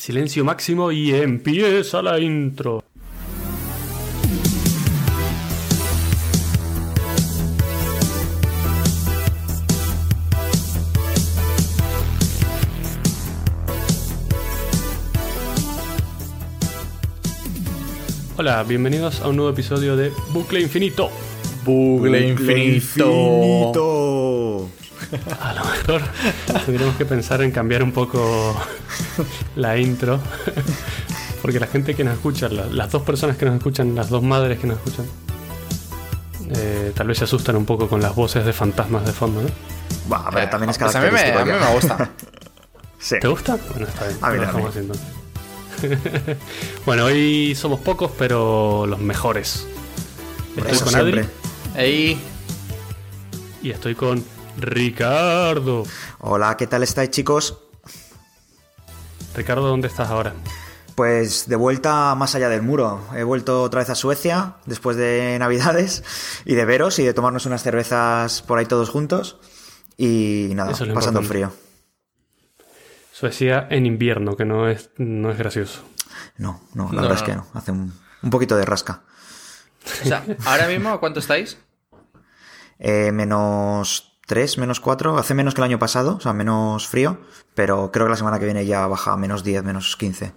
Silencio máximo y empieza la intro. Hola, bienvenidos a un nuevo episodio de Bucle Infinito. Bucle infinito. A lo mejor tendremos que pensar en cambiar un poco la intro. Porque la gente que nos escucha, la- las dos personas que nos escuchan, las dos madres que nos escuchan, eh, tal vez se asustan un poco con las voces de fantasmas de fondo, ¿no? Pero también es Pues a mí me, a mí me gusta. Sí. ¿Te gusta? Bueno, está bien. A mí lo también. dejamos así, entonces. bueno, hoy somos pocos, pero los mejores. Estoy con siempre. Adri Ey, y estoy con Ricardo. Hola, ¿qué tal estáis, chicos? Ricardo, ¿dónde estás ahora? Pues de vuelta más allá del muro. He vuelto otra vez a Suecia después de Navidades y de veros y de tomarnos unas cervezas por ahí todos juntos. Y nada, es pasando importante. frío. Suecia en invierno, que no es, no es gracioso. No, no, la No, verdad no, es que no. no. Hace un, un poquito de rasca. o sea, ahora mismo, ¿a cuánto estáis? Eh, menos 3, menos 4. Hace menos que el año pasado, o sea, menos frío. Pero creo que la semana que viene ya baja a menos 10, menos 15.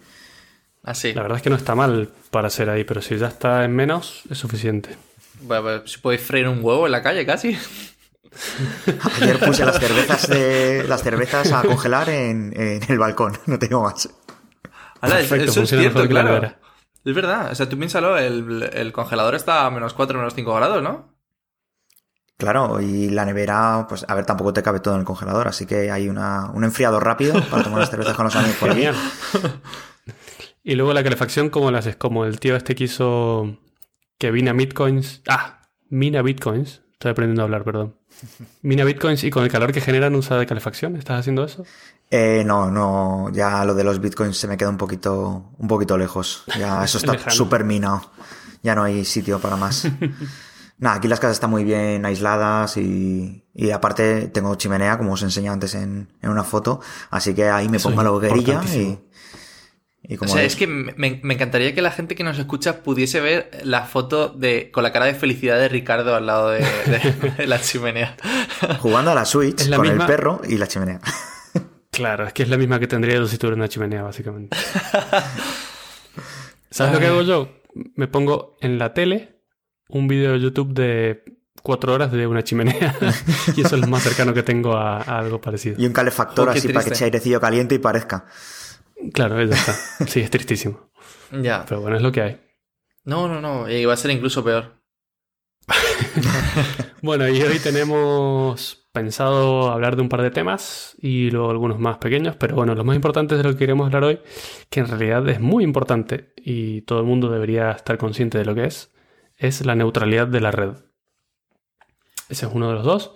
Así. La verdad es que no está mal para ser ahí, pero si ya está en menos, es suficiente. Bueno, si podéis freír un huevo en la calle casi. Ayer puse las cervezas de las cervezas a congelar en, en el balcón, no tengo más. Ahora, es- Perfecto, eso es funciona cierto, claro. Es verdad. O sea, tú piénsalo, el, el congelador está a menos 4, menos 5 grados, ¿no? Claro, y la nevera, pues a ver, tampoco te cabe todo en el congelador, así que hay una, un enfriador rápido para tomar las cervezas con los amigos por aquí. Y luego la calefacción, ¿cómo la haces? Como el tío este que hizo que mina bitcoins. Ah, mina bitcoins. Estoy aprendiendo a hablar, perdón. Mina bitcoins y con el calor que generan usa de calefacción. ¿Estás haciendo eso? Eh, no, no, ya lo de los bitcoins se me queda un poquito, un poquito lejos. Ya eso está súper minado. Ya no hay sitio para más. Nada, aquí las casas están muy bien aisladas y, y aparte tengo chimenea, como os enseñé antes en, en una foto, así que ahí me Eso pongo la hoguerilla y, y O como sea, ves- es que me, me encantaría que la gente que nos escucha pudiese ver la foto de con la cara de felicidad de Ricardo al lado de, de- de la chimenea. jugando a la Switch la con misma- el perro y la chimenea. Claro, es que es la misma que tendría yo si tuviera una chimenea, básicamente. ¿Sabes lo que hago yo? Me pongo en la tele un vídeo de YouTube de cuatro horas de una chimenea y eso es lo más cercano que tengo a, a algo parecido. Y un calefactor Oh, así para que eche airecillo caliente y parezca. Claro, ya está. Sí, es tristísimo. ya. Pero bueno, es lo que hay. No, no, no. Y va a ser incluso peor. Bueno, y hoy tenemos pensado hablar de un par de temas y luego algunos más pequeños, pero bueno, lo más importante de lo que queremos hablar hoy, que en realidad es muy importante y todo el mundo debería estar consciente de lo que es, es la neutralidad de la red. Ese es uno de los dos.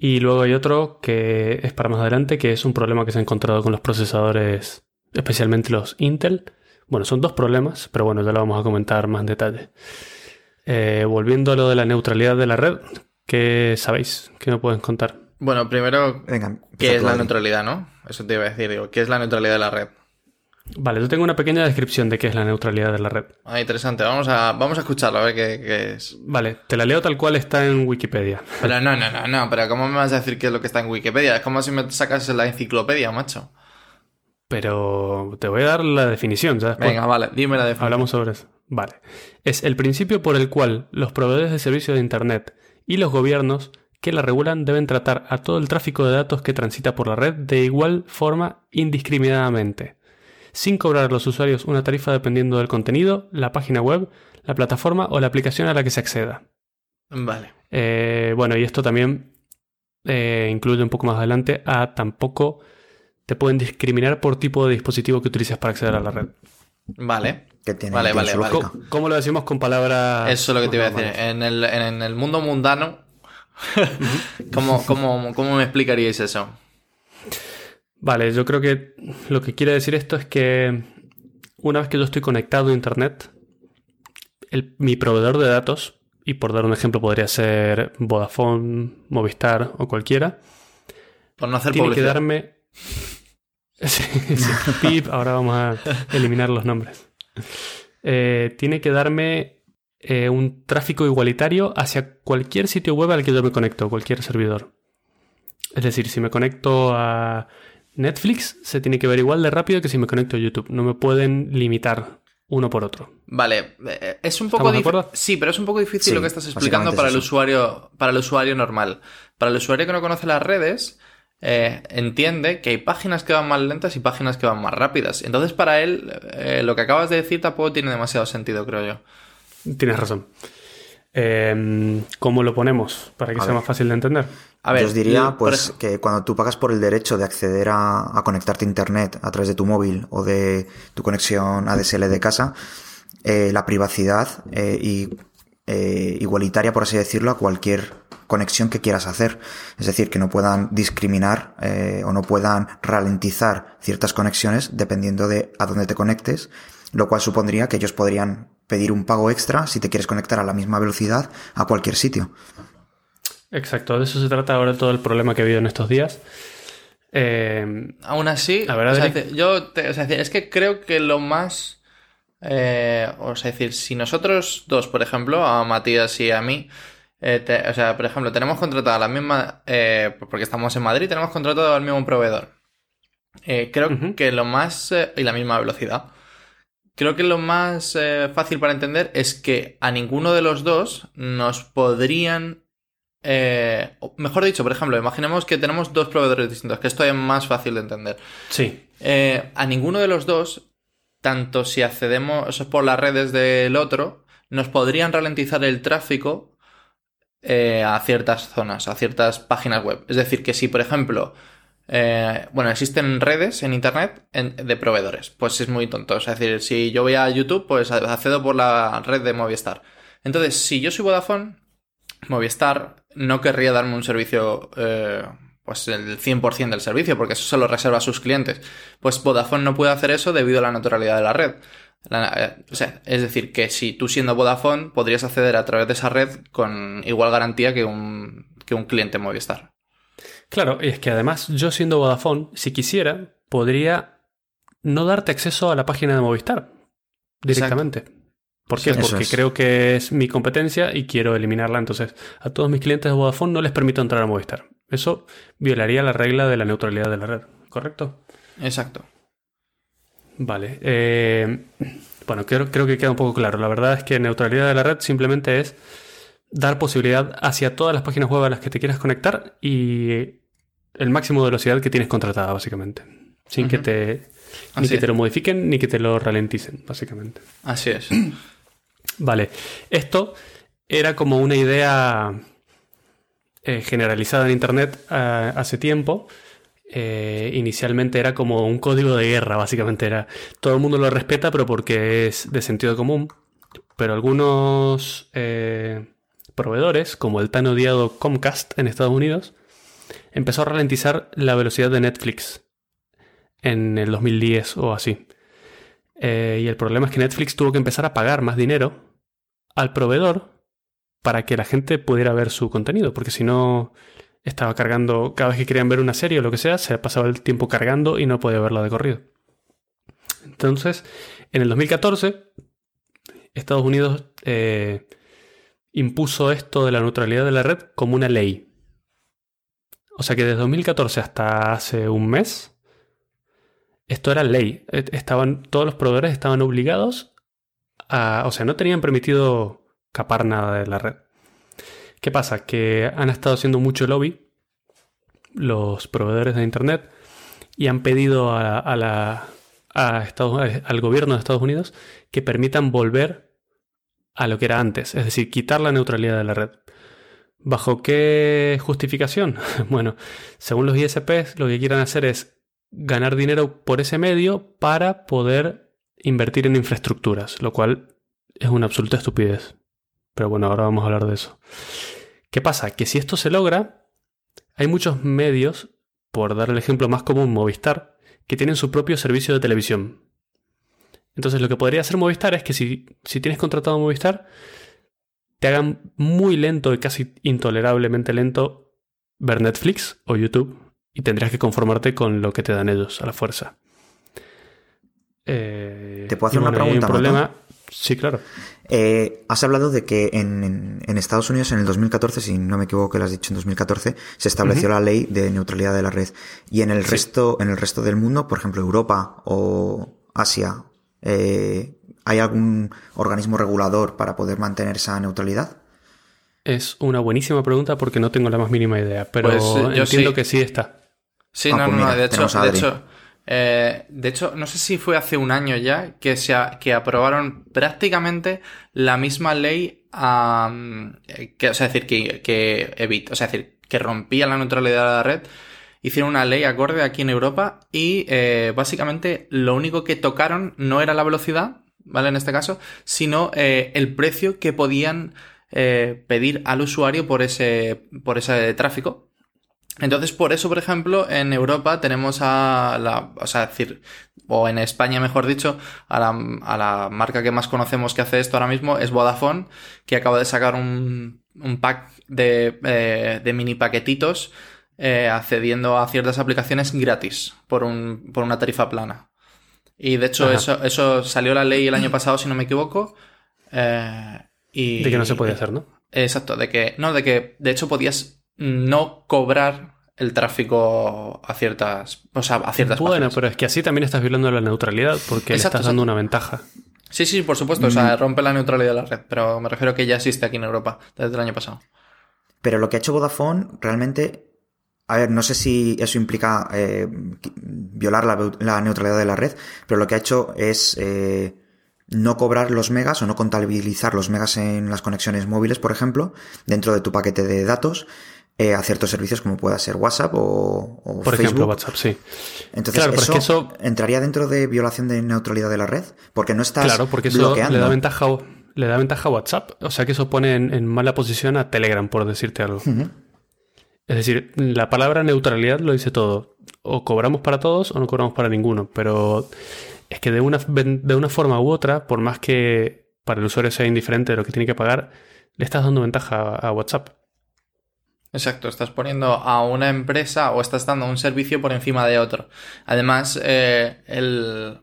Y luego hay otro que es para más adelante, que es un problema que se ha encontrado con los procesadores, especialmente los Intel. Bueno, son dos problemas, pero bueno, ya lo vamos a comentar más en detalle. Eh, volviendo a lo de la neutralidad de la red, ¿qué sabéis? ¿Qué me pueden contar? Bueno, primero, Venga, ¿qué es la neutralidad, no? Eso te iba a decir, digo, ¿qué es la neutralidad de la red? Vale, yo tengo una pequeña descripción de qué es la neutralidad de la red. Ah, interesante. Vamos a, vamos a escucharlo, a ver qué, qué es. Vale, te la leo tal cual está en Wikipedia. Pero no, no, no, no. Pero ¿cómo me vas a decir qué es lo que está en Wikipedia? Es como si me sacas la enciclopedia, macho. Pero te voy a dar la definición, ya después Venga, vale, dime la definición. hablamos sobre eso. Vale. Es el principio por el cual los proveedores de servicios de Internet y los gobiernos que la regulan deben tratar a todo el tráfico de datos que transita por la red de igual forma indiscriminadamente, sin cobrar a los usuarios una tarifa dependiendo del contenido, la página web, la plataforma o la aplicación a la que se acceda. Vale. Eh, bueno, y esto también eh, incluye un poco más adelante a tampoco te pueden discriminar por tipo de dispositivo que utilices para acceder a la red. Vale. Que tiene, Vale, tiene vale, vale. ¿Cómo, cómo lo decimos con palabras? Eso es lo que te iba a decir. En el, en el mundo mundano, ¿cómo, cómo, ¿cómo me explicaríais eso? Vale, yo creo que lo que quiere decir esto es que una vez que yo estoy conectado a Internet, el- mi proveedor de datos, y por dar un ejemplo podría ser Vodafone, Movistar o cualquiera, Por no hacer tiene que darme... Sí, sí. Pip, ahora vamos a eliminar los nombres. Eh, tiene que darme eh, un tráfico igualitario hacia cualquier sitio web al que yo me conecto, cualquier servidor. Es decir, si me conecto a Netflix, se tiene que ver igual de rápido que si me conecto a YouTube. No me pueden limitar uno por otro. Vale, eh, es un poco ¿Estamos de difícil. Sí, pero es un poco difícil Sí, lo que estás explicando para es el eso. usuario, para el usuario normal. Para el usuario que no conoce las redes, eh, entiende que hay páginas que van más lentas y páginas que van más rápidas. Entonces, para él, eh, lo que acabas de decir tampoco tiene demasiado sentido, creo yo. Tienes razón. Eh, ¿Cómo lo ponemos para que A sea ver. más fácil de entender? A ver, Yo os diría, pues, que cuando tú pagas por el derecho de acceder a, a conectarte a Internet a través de tu móvil o de tu conexión ADSL de casa, eh, la privacidad eh, y eh, igualitaria, por así decirlo, a cualquier conexión que quieras hacer. Es decir, que no puedan discriminar eh, o no puedan ralentizar ciertas conexiones dependiendo de a dónde te conectes, lo cual supondría que ellos podrían pedir un pago extra si te quieres conectar a la misma velocidad a cualquier sitio. Exacto, de eso se trata ahora todo el problema que ha habido en estos días. Eh, Aún así, A ver, o sea, Adri. dice- yo te- o sea, es que creo que lo más. eh, o sea, es decir, si nosotros dos, por ejemplo, a Matías y a mí, eh, te- o sea, por ejemplo, tenemos contratada la misma. eh, porque estamos en Madrid, tenemos contratado al mismo proveedor. Creo que lo más. y la misma velocidad. Creo que lo más fácil para entender es que a ninguno de los dos nos podrían. Eh, mejor dicho, por ejemplo, imaginemos que tenemos dos proveedores distintos, que esto es más fácil de entender. sí, Eh, a ninguno de los dos, tanto si accedemos por las redes del otro, nos podrían ralentizar el tráfico eh, a ciertas zonas, a ciertas páginas web. Es decir, que si, por ejemplo, eh, bueno, existen redes en Internet en- de proveedores, pues es muy tonto. Es decir, si yo voy a YouTube, pues accedo por la red de Movistar. Entonces, si yo soy Vodafone, Movistar no querría darme un servicio, eh, pues el 100% del servicio, porque eso se lo reserva a sus clientes. Pues Vodafone no puede hacer eso debido a la naturalidad de la red. La- eh, o sea, es decir, que si tú siendo Vodafone podrías acceder a través de esa red con igual garantía que un, que un cliente Movistar. claro, y es que además yo siendo Vodafone, si quisiera, podría no darte acceso a la página de Movistar directamente. ¿Por qué? Porque es. creo que es mi competencia y quiero eliminarla. Entonces, a todos mis clientes de Vodafone no les permito entrar a Movistar. Eso violaría la regla de la neutralidad de la red, ¿correcto? Exacto. Vale. eh, bueno, creo, creo que queda un poco claro. La verdad es que neutralidad de la red simplemente es dar posibilidad hacia todas las páginas web a las que te quieras conectar y el máximo de velocidad que tienes contratada, básicamente. Sin que te ni que es. te lo modifiquen ni que te lo ralenticen, básicamente. Así es. Vale. Esto era como una idea eh, generalizada en Internet eh, hace tiempo. Eh, inicialmente era como un código de guerra, básicamente era. Todo el mundo lo respeta, pero porque es de sentido común. Pero algunos proveedores, como el tan odiado Comcast en Estados Unidos, empezó a ralentizar la velocidad de Netflix en el 2010 o así. Eh, y el problema es que Netflix tuvo que empezar a pagar más dinero al proveedor para que la gente pudiera ver su contenido, porque si no estaba cargando, cada vez que querían ver una serie o lo que sea, se pasaba el tiempo cargando y no podía verla de corrido. Entonces, en el 2014, Estados Unidos eh, impuso esto de la neutralidad de la red como una ley. O sea que desde 2014 hasta hace un mes, esto era ley. Eh, Estaban, todos los proveedores estaban obligados a, o sea, no tenían permitido capar nada de la red. ¿Qué pasa? Que han estado haciendo mucho lobby los proveedores de Internet y han pedido a la, a Estados- al gobierno de Estados Unidos que permitan volver a lo que era antes, es decir, quitar la neutralidad de la red. ¿Bajo qué justificación? bueno, según los ISPs, lo que quieran hacer es ganar dinero por ese medio para poder invertir en infraestructuras, lo cual es una absoluta estupidez. Pero bueno, ahora vamos a hablar de eso. ¿Qué pasa? Que si esto se logra, hay muchos medios, por dar el ejemplo más común, Movistar, que tienen su propio servicio de televisión. Entonces lo que podría hacer Movistar es que si, si tienes contratado Movistar, te hagan muy lento y casi intolerablemente lento ver Netflix o YouTube y tendrías que conformarte con lo que te dan ellos a la fuerza. Eh, ¿Te puedo hacer una pregunta? Un problema. Sí, claro. Eh, has hablado de que en, Estados Unidos en el 2014, si no me equivoco que lo has dicho en 2014, se estableció la ley de neutralidad de la red. Y en el resto, en el resto del mundo, por ejemplo Europa o Asia, eh, ¿hay algún organismo regulador para poder mantener esa neutralidad? Es una buenísima pregunta porque no tengo la más mínima idea, pero pues, yo entiendo que sí está. Sí, ah, no, pues no, de hecho, de hecho eh, de hecho, no sé si fue hace un año ya que, se que aprobaron prácticamente la misma ley, que, o sea, decir, que, que evita, o sea, decir, que rompía la neutralidad de la red. Hicieron una ley acorde aquí en Europa y eh, básicamente lo único que tocaron no era la velocidad, ¿vale? En este caso, sino eh, el precio que podían pedir al usuario por ese, por ese tráfico. Entonces, por eso, por ejemplo, en Europa tenemos a la, o sea, decir, o en España, mejor dicho, a la, a la marca que más conocemos que hace esto ahora mismo es Vodafone, que acaba de sacar un, un pack de, eh, de mini paquetitos eh, accediendo a ciertas aplicaciones gratis por, un, por una tarifa plana. Y de hecho, eso, eso salió la ley el año pasado, si no me equivoco. Eh, y, de que no se puede hacer, ¿no? Exacto, de que, no, de que de hecho podías no cobrar el tráfico a ciertas, o sea, a ciertas Bueno, pero es que así también estás violando la neutralidad porque le estás dando una ventaja. Sí, sí, por supuesto, o sea, mm. rompe la neutralidad de la red, pero me refiero a que ya existe aquí en Europa desde el año pasado. Pero lo que ha hecho Vodafone realmente, a ver, no sé si eso implica eh, violar la, neutralidad de la red, pero lo que ha hecho es eh, no cobrar los megas o no contabilizar los megas en las conexiones móviles, por ejemplo, dentro de tu paquete de datos eh, a ciertos servicios como pueda ser WhatsApp o, o Por ejemplo, WhatsApp, sí. Entonces, eso, entraría dentro de violación de neutralidad de la red, porque no estás Claro, porque eso le da ventaja le da ventaja a WhatsApp, o sea que eso pone en, mala posición a Telegram, por decirte algo. Es decir, la palabra neutralidad lo dice todo. O cobramos para todos o no cobramos para ninguno, pero es que de una, de una forma u otra, por más que para el usuario sea indiferente de lo que tiene que pagar, le estás dando ventaja a WhatsApp. Exacto, estás poniendo a una empresa o estás dando un servicio por encima de otro. Además, eh, el,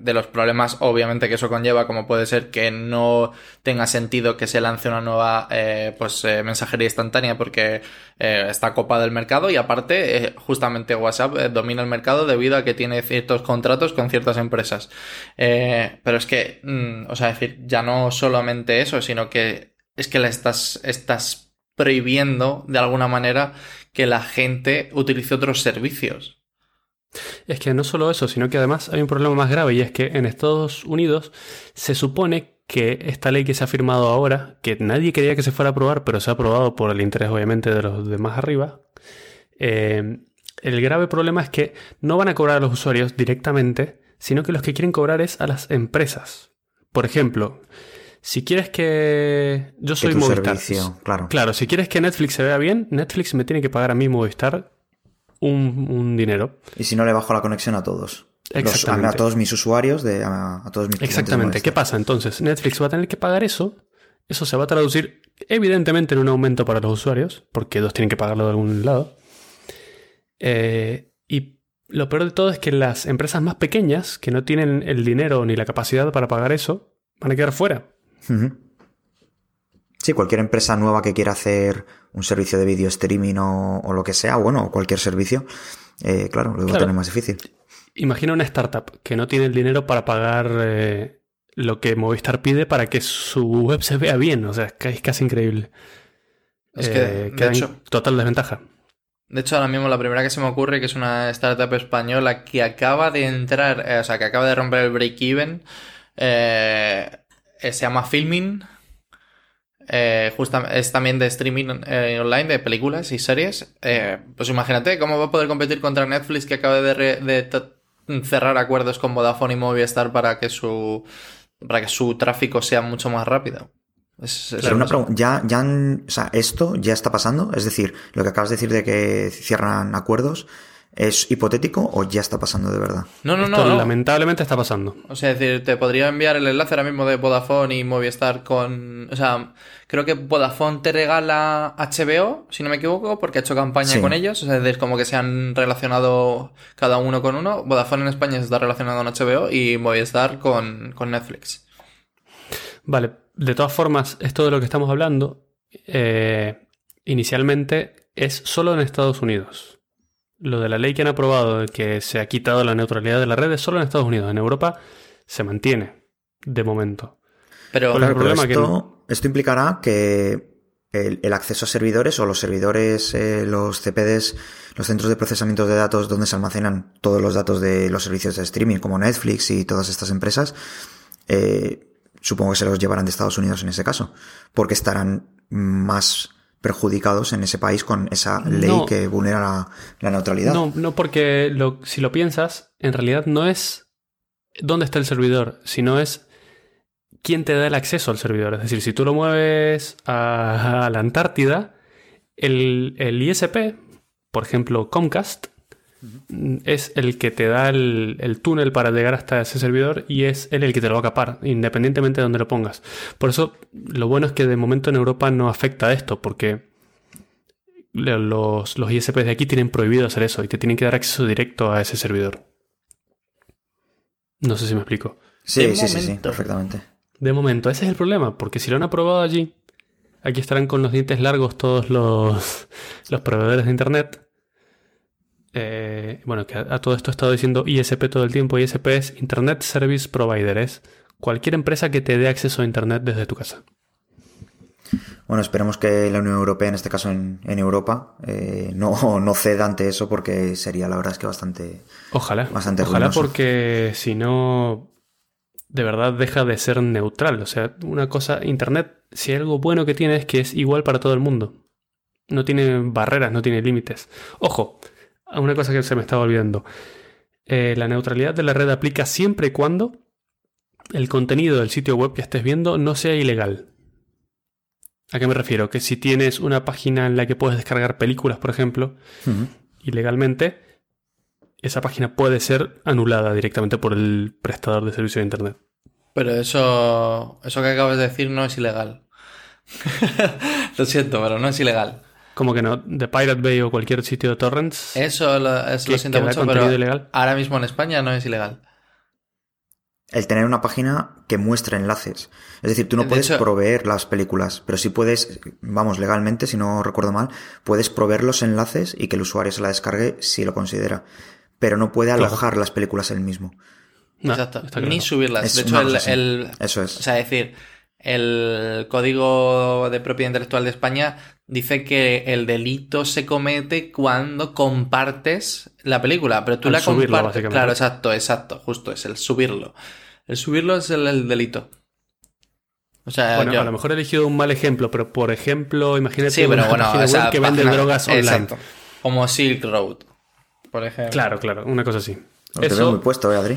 de los problemas obviamente que eso conlleva, como puede ser que no tenga sentido que se lance una nueva eh, pues eh, mensajería instantánea porque está copada el mercado y aparte justamente WhatsApp domina el mercado debido a que tiene ciertos contratos con ciertas empresas. pero es que, mm, o sea, decir, ya no solamente eso, sino que es que estás, estás prohibiendo de alguna manera que la gente utilice otros servicios. Es que no solo eso, sino que además hay un problema más grave y es que en Estados Unidos se supone que esta ley que se ha firmado ahora, que nadie quería que se fuera a aprobar, pero se ha aprobado por el interés obviamente de los de más arriba, eh, el grave problema es que no van a cobrar a los usuarios directamente, sino que los que quieren cobrar es a las empresas. Por ejemplo, si quieres que. Yo soy Movistar. claro. Claro, si quieres que Netflix se vea bien, Netflix me tiene que pagar a mí Movistar un, dinero. Y si no, le bajo la conexión a todos. Exactamente. a, todos mis usuarios, de, a, todos mis Exactamente. ¿Qué pasa entonces? Netflix va a tener que pagar eso. Eso se va a traducir evidentemente en un aumento para los usuarios, porque dos tienen que pagarlo de algún lado. Eh, y lo peor de todo es que las empresas más pequeñas, que no tienen el dinero ni la capacidad para pagar eso, van a quedar fuera. Sí, cualquier empresa nueva que quiera hacer un servicio de video streaming o, lo que sea, bueno, cualquier servicio, eh, claro, lo va a tener más difícil. Imagina una startup que no tiene el dinero para pagar eh, lo que Movistar pide para que su web se vea bien, o sea, es casi increíble. Es que, eh, queda hecho, total desventaja. De hecho, ahora mismo la primera que se me ocurre, que es una startup española que acaba de entrar, o sea, que acaba de romper el break-even, se llama Filming. Eh, es también de streaming eh, online de películas y series. pues imagínate cómo va a poder competir contra Netflix que acaba de, cerrar acuerdos con Vodafone y Movistar para que su para que su tráfico sea mucho más rápido. ¿ya, ya o sea, esto ya está pasando? Es decir, lo que acabas de decir de que cierran acuerdos, ¿Es hipotético o ya está pasando de verdad? No, no, Esto no. no. lamentablemente está pasando. O sea, es decir, te podría enviar el enlace ahora mismo de Vodafone y Movistar con... O sea, creo que Vodafone te regala HBO, si no me equivoco, porque ha hecho campaña Sí. con ellos. O sea, es decir, como que se han relacionado cada uno con uno. Vodafone en España se está relacionado con HBO y Movistar con, con Netflix. Vale, de todas formas, esto de lo que estamos hablando, eh, inicialmente es solo en Estados Unidos. Lo de la ley que han aprobado de que se ha quitado la neutralidad de la red es solo en Estados Unidos. En Europa se mantiene, de momento. Pero... Claro, pero problema que esto, esto implicará que el, el acceso a servidores o los servidores, eh, los CPDs, los centros de procesamiento de datos donde se almacenan todos los datos de los servicios de streaming como Netflix y todas estas empresas, eh, supongo que se los llevarán de Estados Unidos en ese caso, porque estarán más perjudicados en ese país con esa ley No. que vulnera la, la neutralidad. No, no porque lo- si lo piensas, en realidad no es dónde está el servidor, sino es quién te da el acceso al servidor. Es decir, si tú lo mueves a, a la Antártida, el, el ISP, por ejemplo Comcast, es el que te da el, el túnel para llegar hasta ese servidor y es él el que te lo va a capar, independientemente de donde lo pongas. Por eso, lo bueno es que de momento en Europa no afecta esto, porque los, los ISPs de aquí tienen prohibido hacer eso y te tienen que dar acceso directo a ese servidor. No sé si me explico. sí, de sí, sí, sí, perfectamente. De momento, ese es el problema, porque si lo han aprobado allí, aquí estarán con los dientes largos todos los, los proveedores de Internet. Eh, bueno, que a, a todo esto he estado diciendo ISP todo el tiempo. ISP es Internet Service Provider, es cualquier empresa que te dé acceso a Internet desde tu casa. Bueno, esperemos que la Unión Europea, en este caso en, en Europa, eh, no, no ceda ante eso porque sería la verdad es que bastante... Ojalá. Bastante Ojalá ruinoso. porque si no, de verdad deja de ser neutral. O sea, una cosa, Internet, si hay algo bueno que tiene es que es igual para todo el mundo. No tiene barreras, no tiene límites. Ojo, una cosa que se me estaba olvidando. Eh, la neutralidad de la red aplica siempre y cuando el contenido del sitio web que estés viendo no sea ilegal. ¿A qué me refiero? Que si tienes una página en la que puedes descargar películas, por ejemplo, ilegalmente, esa página puede ser anulada directamente por el prestador de servicio de Internet. Pero eso, eso que acabas de decir no es ilegal. lo siento, pero no es ilegal. Como que no, de Pirate Bay o cualquier sitio de torrents. Eso lo, eso ¿Que- lo siento mucho, pero ilegal? ahora mismo en España no es ilegal. El tener una página que muestre enlaces. Es decir, tú no De puedes hecho- proveer las películas, pero sí puedes, vamos, legalmente, si no recuerdo mal, puedes proveer los enlaces y que el usuario se la descargue si lo considera. Pero no puede Claro. alojar las películas él mismo. No, Exacto. Ni subirlas. Es de hecho, el, Eso es. O sea, decir, el Código de Propiedad Intelectual de España dice que el delito se comete cuando compartes la película, pero tú Al la subirlo, compartes. básicamente. Claro, exacto, exacto, justo, es el subirlo. El subirlo es el, el delito. O sea, Bueno, yo- a lo mejor he elegido un mal ejemplo, pero por ejemplo, imagínate sí, pero una bueno, esa web que vende página- drogas online. Exacto. Como Silk Road, por ejemplo. Claro, claro, una cosa así. Te veo muy puesto, ¿eh, Adri?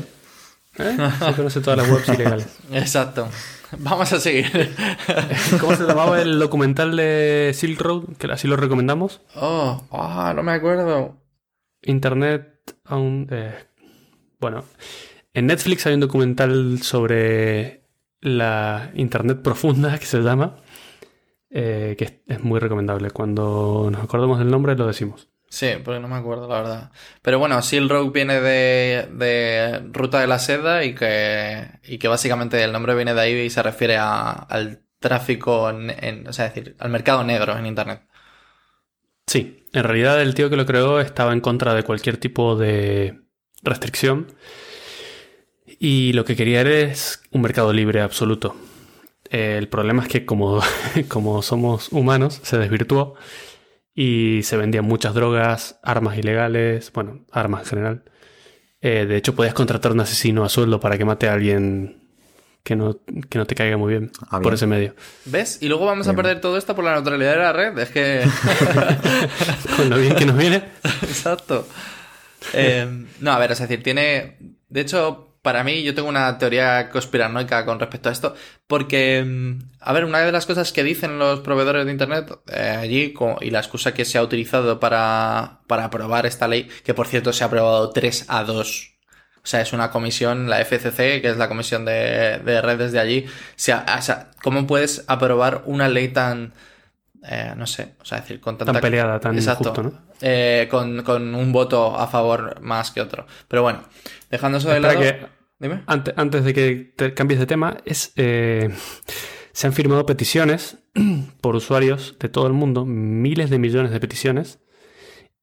¿eh? Se conoce todas las webs ilegales. Exacto. Vamos a seguir. ¿Cómo se llamaba el documental de Silk Road? Que así lo recomendamos. Oh, ah, no me acuerdo. Internet aún. eh, bueno, en Netflix hay un documental sobre la Internet profunda que se llama. eh, que es, es muy recomendable. Cuando nos acordemos del nombre lo decimos. Sí, porque no me acuerdo, la verdad. Pero bueno, Silk Road viene de, de Ruta de la Seda y que, y que básicamente el nombre viene de ahí y se refiere a- al tráfico, o sea, decir, al mercado negro en Internet. Sí, en realidad el tío que lo creó estaba en contra de cualquier tipo de restricción. Y lo que quería era es un mercado libre absoluto. El problema es que como, como somos humanos, se desvirtuó y se vendían muchas drogas, armas ilegales, bueno, armas en general. Eh, de hecho, podías contratar a un asesino a sueldo para que mate a alguien que no, que no te caiga muy bien Ah, bien. por ese medio. ¿Ves? Y luego vamos a perder todo esto por la neutralidad de la red. Es que... Con lo bien que nos viene. Exacto. Eh, no, a ver, es decir, tiene. De hecho, para mí, yo tengo una teoría conspiranoica con respecto a esto, porque, mm, a ver, una de las cosas que dicen los proveedores de Internet eh, allí, y la excusa que se ha utilizado para, para aprobar esta ley, que por cierto se ha aprobado 3 a 2 o sea, es una comisión, la FCC, que es la comisión de, redes de allí. O sea, ¿cómo puedes aprobar una ley tan, eh, no sé, o sea, decir, con tanta... Tan peleada, tan exacto, ¿no? Eh, con, un voto a favor más que otro. Pero bueno, dejando eso de lado... Dime. Antes, antes, de que te cambies de tema, es... Eh, se han firmado peticiones por usuarios de todo el mundo, miles de millones de peticiones,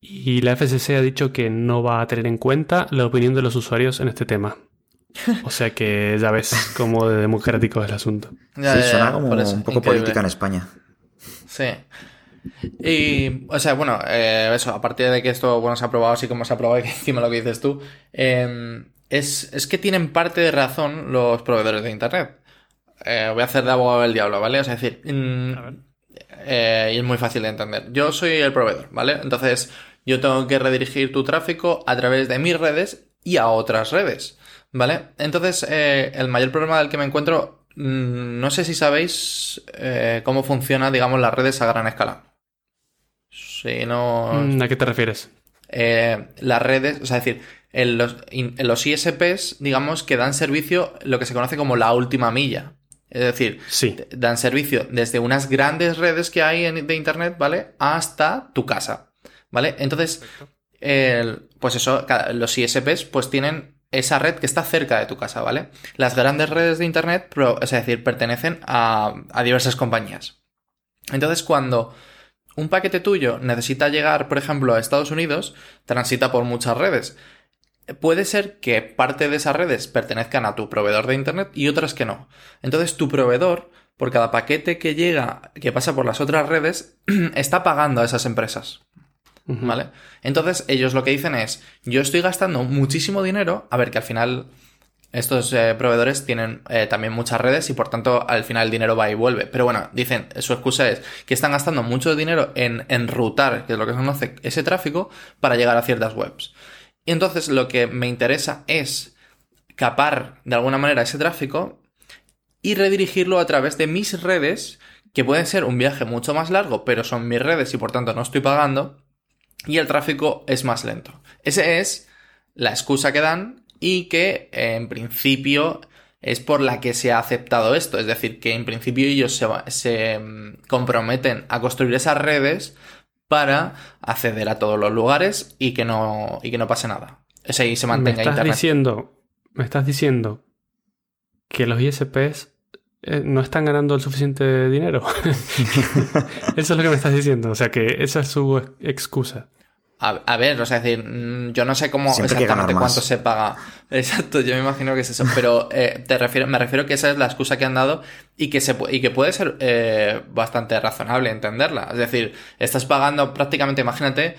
y la FCC ha dicho que no va a tener en cuenta la opinión de los usuarios en este tema. O sea que ya ves cómo de democrático es el asunto. sí, suena como un poco política en España. Sí. Y, o sea, bueno, eh, eso, aparte de que esto, bueno, se ha aprobado así como se ha aprobado, y encima lo que dices tú, em, es, es, que tienen parte de razón los proveedores de Internet. Eh, voy a hacer de abogado del diablo, ¿vale? O sea, es decir, mm, eh, y es muy fácil de entender. Yo soy el proveedor, ¿vale? Entonces, yo tengo que redirigir tu tráfico a través de mis redes y a otras redes, ¿vale? Entonces, eh, el mayor problema del que me encuentro, no sé si sabéis eh, cómo funciona, digamos, las redes a gran escala. Si no... Mm, ¿A qué te refieres? Eh, las redes, o sea, es decir, en los, los, ISPs, digamos, que dan servicio lo que se conoce como la última milla. Es decir, sí. dan servicio desde unas grandes redes que hay de Internet, ¿vale? Hasta tu casa. ¿vale? Entonces, pues eso, los ISPs pues tienen esa red que está cerca de tu casa, ¿vale? Las grandes redes de Internet, es decir, pertenecen a, diversas compañías. Entonces, cuando un paquete tuyo necesita llegar, por ejemplo, a Estados Unidos, transita por muchas redes. Puede ser que parte de esas redes pertenezcan a tu proveedor de Internet y otras que no. Entonces, tu proveedor, por cada paquete que llega, que pasa por las otras redes, está pagando a esas empresas. ¿Vale? Entonces, ellos lo que dicen es, yo estoy gastando muchísimo dinero, a ver que al final estos eh, proveedores tienen eh, también muchas redes y por tanto al final el dinero va y vuelve. Pero bueno, dicen, su excusa es que están gastando mucho dinero en enrutar, que es lo que se conoce, ese tráfico para llegar a ciertas webs. Y entonces lo que me interesa es capar de alguna manera ese tráfico y redirigirlo a través de mis redes, que pueden ser un viaje mucho más largo, pero son mis redes y por tanto no estoy pagando y el tráfico es más lento. Esa es la excusa que dan y que en principio es por la que se ha aceptado esto. Es decir, que en principio ellos se, mm, comprometen a construir esas redes para acceder a todos los lugares y que no, y que no pase nada. Ese ahí se mantenga me estás Diciendo, me estás diciendo que los ISPs eh, no están ganando el suficiente dinero. Eso es lo que me estás diciendo. O sea que esa es su excusa. A, ver, o sea, decir, mm, yo no sé cómo exactamente cuánto se paga. Exacto, yo me imagino que es eso. Pero eh, te refiero, me refiero que esa es la excusa que han dado y que, se, y que puede ser eh, bastante razonable entenderla. Es decir, estás pagando prácticamente, imagínate,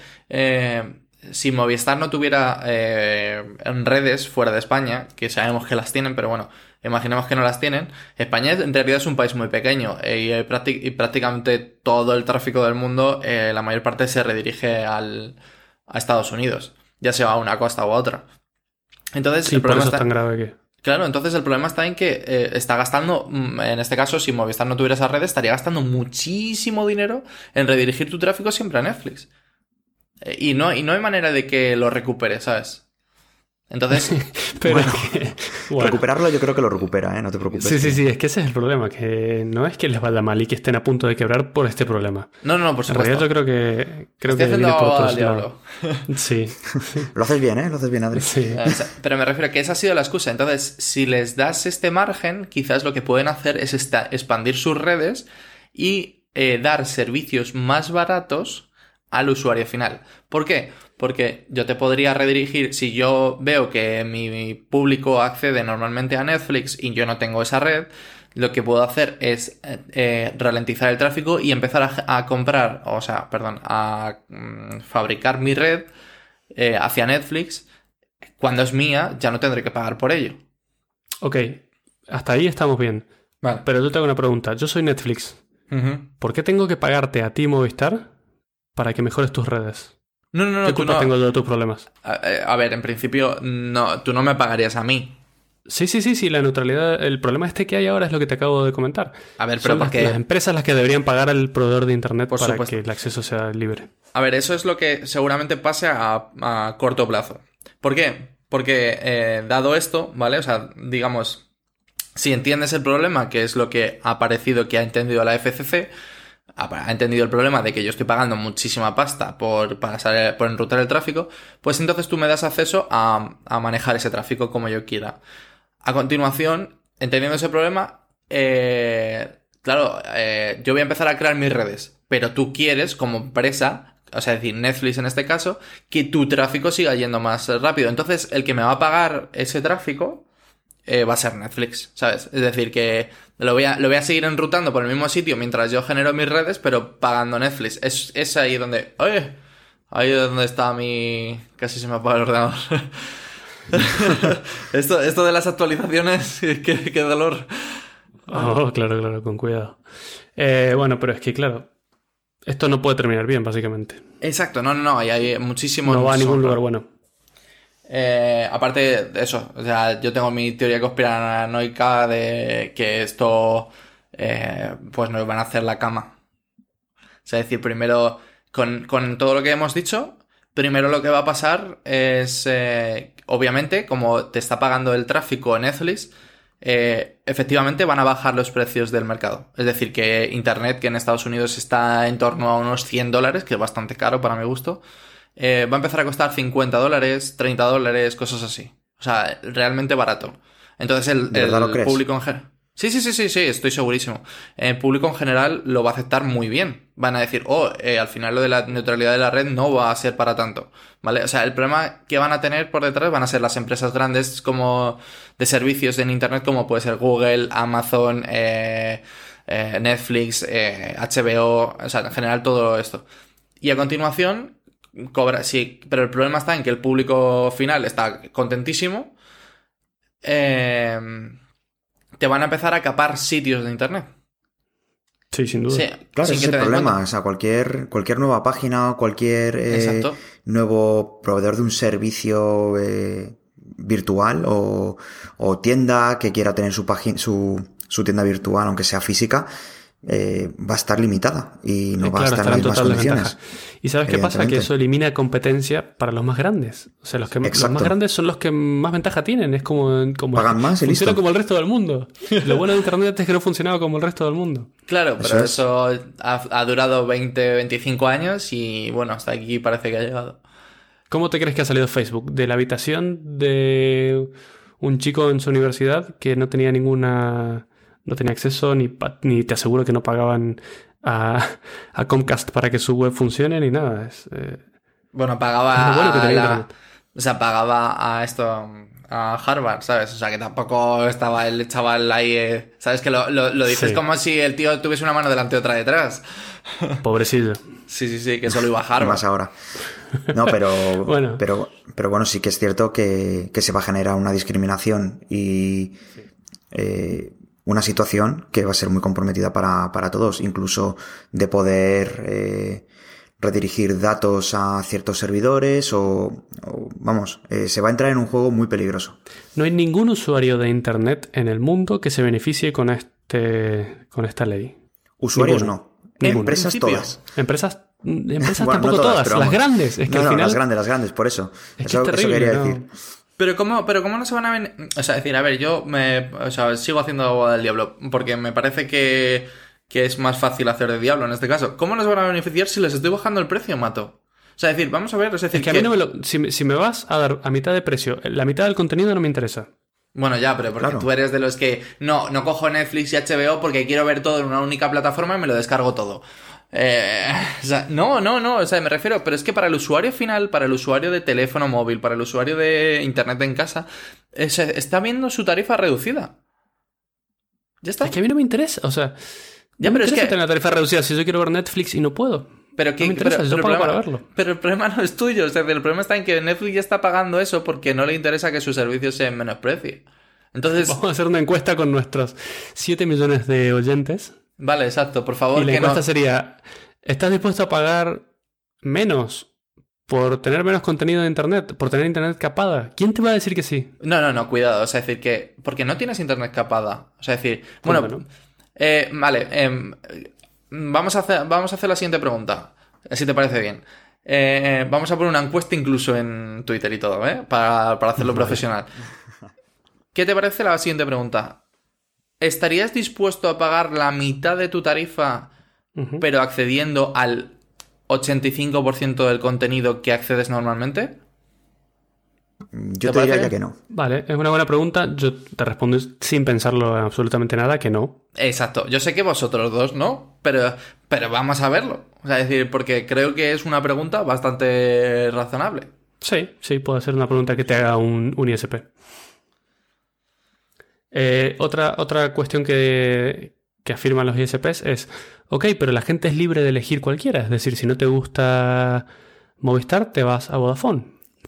si Movistar no tuviera en redes fuera de España, que sabemos que las tienen, pero bueno, imaginemos que no las tienen. España en realidad es un país muy pequeño eh, y, prácticamente todo el tráfico del mundo, eh, la mayor parte se redirige al, a Estados Unidos, ya sea a una costa u otra. Entonces, el problema está... es tan grave que... Claro, entonces el problema está en que eh, está gastando, mm, en este caso, si Movistar no tuviera esa red, estaría gastando muchísimo dinero en redirigir tu tráfico siempre a Netflix. y, no, y no hay manera de que lo recupere, ¿sabes? Entonces, pero recuperarlo yo creo que lo recupera, ¿eh? no te preocupes. Sí, sí, sí, es que ese es el problema, que no es que les vaya mal y que estén a punto de quebrar por este problema. No, no, no, por supuesto. En realidad yo creo que creo que viene por otro lado. Sí. lo haces bien, ¿eh? Lo haces bien, Adri. Sí. Eh, pero me refiero a que esa ha sido la excusa. Entonces, si les das este margen, quizás lo que pueden hacer es expandir sus redes y eh, dar servicios más baratos al usuario final. ¿Por qué? Porque yo te podría redirigir, si yo veo que mi público accede normalmente a Netflix y yo no tengo esa red, lo que puedo hacer es eh, ralentizar el tráfico y empezar a, comprar, o sea, perdón, a mm, fabricar mi red eh, hacia Netflix. Cuando es mía, ya no tendré que pagar por ello. Ok, hasta ahí estamos bien. Vale. Pero yo tengo una pregunta. Yo soy Netflix. ¿Por qué tengo que pagarte a ti, Movistar, para que mejores tus redes? No, no, no. ¿Qué culpa tengo de tus problemas? A, ver, en principio, no, tú no me pagarías a mí. Sí, sí, sí, sí, la neutralidad. El problema este que hay ahora es lo que te acabo de comentar. A ver, pero Son las, porque... las empresas las que deberían pagar al proveedor de internet Por para supuesto. que el acceso sea libre. A ver, eso es lo que seguramente pase a, a corto plazo. ¿Por qué? Porque eh, dado esto, ¿vale? O sea, digamos, si entiendes el problema, que es lo que ha parecido que ha entendido la FCC, ha entendido el problema de que yo estoy pagando muchísima pasta por, pasar, por enrutar el tráfico, pues entonces tú me das acceso a, a manejar ese tráfico como yo quiera. A continuación, entendiendo ese problema, eh, claro, eh, yo voy a empezar a crear mis redes, pero tú quieres, como empresa, o sea, decir, Netflix en este caso, que tu tráfico siga yendo más rápido. Entonces, el que me va a pagar ese tráfico eh, va a ser Netflix, ¿sabes? Es decir, que lo voy, a, lo voy a seguir enrutando por el mismo sitio mientras yo genero mis redes, pero pagando Netflix. Es, es ahí donde... Oye, ahí es donde está mi... Casi se me apaga el ordenador. esto, esto de las actualizaciones, qué, qué dolor. Oh, claro, claro, con cuidado. Eh, bueno, pero es que, claro, esto no puede terminar bien, básicamente. Exacto, no, no, no, hay, hay muchísimos... No va a ningún lugar bueno. Eh, aparte de eso, o sea, yo tengo mi teoría conspiranoica de que esto, eh, pues nos van a hacer la cama. O sea, es decir, primero, con, con todo lo que hemos dicho, primero lo que va a pasar es, eh, obviamente, como te está pagando el tráfico Netflix, eh, efectivamente van a bajar los precios del mercado. Es decir, que Internet, que en Estados Unidos está en torno a unos 100 dólares, que es bastante caro para mi gusto, eh, va a empezar a costar 50 dólares, 30 dólares, cosas así. O sea, realmente barato. Entonces el, ¿De verdad el lo crees? público en general... Sí, sí, sí, sí, sí, estoy segurísimo. El público en general lo va a aceptar muy bien. Van a decir, oh, eh, al final lo de la neutralidad de la red no va a ser para tanto. ¿Vale? O sea, el problema que van a tener por detrás van a ser las empresas grandes como de servicios en Internet como puede ser Google, Amazon, eh, eh, Netflix, eh, HBO, o sea, en general todo esto. Y a continuación, cobra, sí, pero el problema está en que el público final está contentísimo. Eh, te van a empezar a capar sitios de internet. Sí, sin duda. Sí, Claro, sin ese que es el problema. cuenta. O sea, cualquier, cualquier nueva página, cualquier eh, nuevo proveedor de un servicio eh, virtual o, o tienda que quiera tener su, página, su, su tienda virtual, aunque sea física, eh, va a estar limitada y no Eh, va a claro, estar en las mismas condiciones. ¿Y sabes qué pasa? Que eso elimina competencia para los más grandes. O sea, los, que, los más grandes son los que más ventaja tienen. Es como... como Pagan más y funciona listo. como el resto del mundo. Lo bueno de Internet es que no funcionaba como el resto del mundo. Claro, Eso pero es. eso ha, ha durado 20, 25 años y bueno, hasta aquí parece que ha llegado. ¿Cómo te crees que ha salido Facebook? ¿De la habitación de un chico en su universidad que no tenía ninguna... no tenía acceso ni, ni te aseguro que no pagaban a, a Comcast para que su web funcione ni nada? Es, eh, Bueno, pagaba Es lo bueno que a tenía la- Internet. O sea, pagaba a esto, a Harvard, ¿sabes? O sea, que tampoco estaba el chaval ahí, eh, ¿sabes? Que lo, lo- lo dices Sí. como si el tío tuviese una mano delante y otra detrás. pobrecillo. Sí, sí, sí, que solo iba a Harvard. más ahora. No, pero, Bueno. pero, pero bueno, sí que es cierto que, que se va a generar una discriminación y eh, una situación que va a ser muy comprometida para, para todos, incluso de poder eh, redirigir datos a ciertos servidores o, o, vamos, eh, se va a entrar en un juego muy peligroso. No hay ningún usuario de Internet en el mundo que se beneficie con, este, con esta ley. Usuarios Ninguno. no, Ninguno. empresas todas. Empresas, empresas Bueno, no tampoco todas, las grandes. Es que no, al no, final. las grandes, las grandes, por eso. Es que eso, es eso terrible, quería decir. Pero cómo, pero cómo no se van a O sea, decir, a ver, yo me. O sea, sigo haciendo abogado del diablo. Porque me parece que, que es más fácil hacer de diablo en este caso. ¿Cómo nos van a beneficiar si les estoy bajando el precio, mato? O sea, decir, vamos a ver, es decir, Es que a mí no me lo. Si, me- si me vas a dar a mitad de precio, la mitad del contenido no me interesa. Bueno, ya, pero porque Claro. tú eres de los que no, no cojo Netflix y HBO porque quiero ver todo en una única plataforma y me lo descargo todo. Eh, o sea, no, no, no, o sea, me refiero, pero es que para el usuario final, para el usuario de teléfono móvil, para el usuario de internet en casa, eh, se está viendo su tarifa reducida. Ya está. Es que a mí no me interesa. O sea, Ya, no pero me es que- tener la tarifa reducida si yo quiero ver Netflix y no puedo. Pero que no me interesa, pero, yo pero para verlo. pero el problema no es tuyo, o sea, el problema está en que Netflix ya está pagando eso porque no le interesa que su servicio se menosprecie. Entonces, Vamos a hacer una encuesta con nuestros 7 millones de oyentes. Vale, exacto, por favor, y la que no- encuesta sería: ¿estás dispuesto a pagar menos por tener menos contenido de internet, por tener internet capada. ¿Quién te va a decir que sí? No, no, no, cuidado. O sea, decir que. Porque no tienes internet capada. O sea, decir. Bueno, eh, vale. em, vamos, a hacer, vamos a hacer la siguiente pregunta. Si te parece bien. Eh, vamos a poner una encuesta incluso en Twitter y todo, ¿eh? Para, para hacerlo profesional. ¿Qué te parece la siguiente pregunta? ¿Estarías dispuesto a pagar la mitad de tu tarifa, pero accediendo al 85% del contenido que accedes normalmente? Yo ¿Te te diría que no. Vale, es una buena pregunta. Yo te respondo sin pensarlo en absolutamente nada que no. Exacto. Yo sé que vosotros dos no, pero, pero vamos a verlo. O sea, es decir, porque creo que es una pregunta bastante razonable. Sí, sí, puede ser una pregunta que te haga un, un ISP. Eh, otra, otra cuestión que, que afirman los ISPs es, ok, pero la gente es libre de elegir cualquiera. Es decir, si no te gusta Movistar, te vas a Vodafone.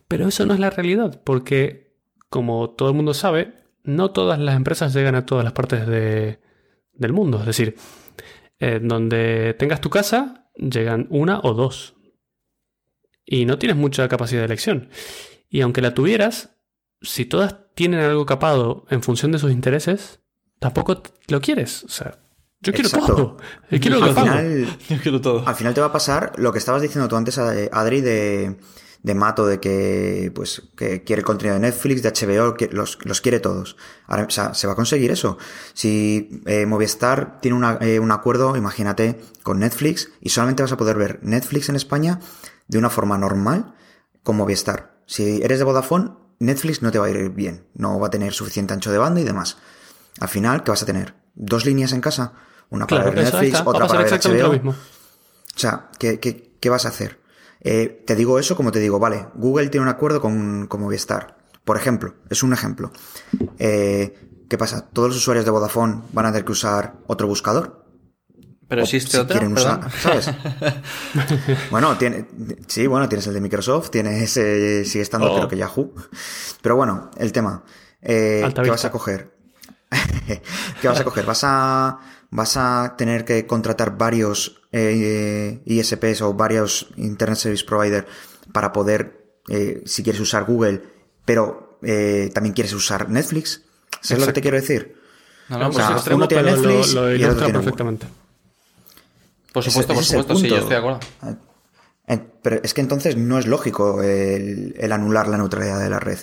Pero eso no es la realidad, porque como todo el mundo sabe, no todas las empresas llegan a todas las partes de- del mundo. Es decir, eh, donde tengas tu casa, llegan una o dos. Y no tienes mucha capacidad de elección. Y aunque la tuvieras, si todas tienen algo capado en función de sus intereses, tampoco lo quieres. O sea, yo quiero Exacto. todo. Yo quiero Al lo final, Yo quiero todo. al final te va a pasar lo que estabas diciendo tú antes, Adri, de, de Mato, de que, pues, que quiere el contenido de Netflix, de HBO, que los, los quiere todos. Ahora, o sea, se va a conseguir eso. Si eh, Movistar tiene una- eh, un acuerdo, imagínate, con Netflix, y solamente vas a poder ver Netflix en España de una forma normal con Movistar. Si eres de Vodafone, Netflix no te va a ir bien. No va a tener suficiente ancho de banda y demás. Al final, ¿qué vas a tener? ¿Dos líneas en casa? Una para Claro, ver Netflix, está. Otra para ver HBO. lo mismo. O sea, ¿qué, qué, qué vas a hacer? Eh, te digo eso como te digo, vale, Google tiene un acuerdo con, con Movistar. Por ejemplo, es un ejemplo. Eh, ¿Qué pasa? ¿Todos los usuarios de Vodafone van a tener que usar otro buscador? Pero O existe si otra, usar, ¿sabes? bueno, tiene, sí, bueno, tienes el de Microsoft, tienes, eh, sigue estando Oh. creo que Yahoo. Pero bueno, el tema, eh, ¿qué vas a coger? ¿Qué vas a coger? ¿Vas a, vas a tener que contratar varios eh, ISPs o varios Internet Service Provider para poder, eh, si quieres usar Google, pero eh, también quieres usar Netflix? ¿Sabes lo que te quiero decir? No, no, O pues sea, sí, extremo, uno tiene pero lo- Netflix lo, y el otro ilustra tiene perfectamente. Por supuesto, Ese- por ese supuesto, sí, yo estoy de acuerdo. Eh, Pero es que entonces no es lógico el, el anular la neutralidad de la red.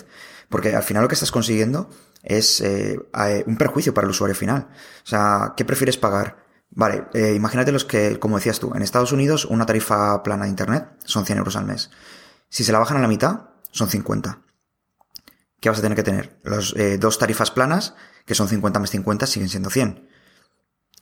Porque al final lo que estás consiguiendo es eh, eh, un perjuicio para el usuario final. O sea, ¿qué prefieres pagar? Vale, eh, imagínate los que, como decías tú, en Estados Unidos una tarifa plana de Internet son 100 euros al mes. Si se la bajan a la mitad, son 50. ¿Qué vas a tener que tener? Los eh, dos tarifas planas, que son 50 más 50, siguen siendo 100.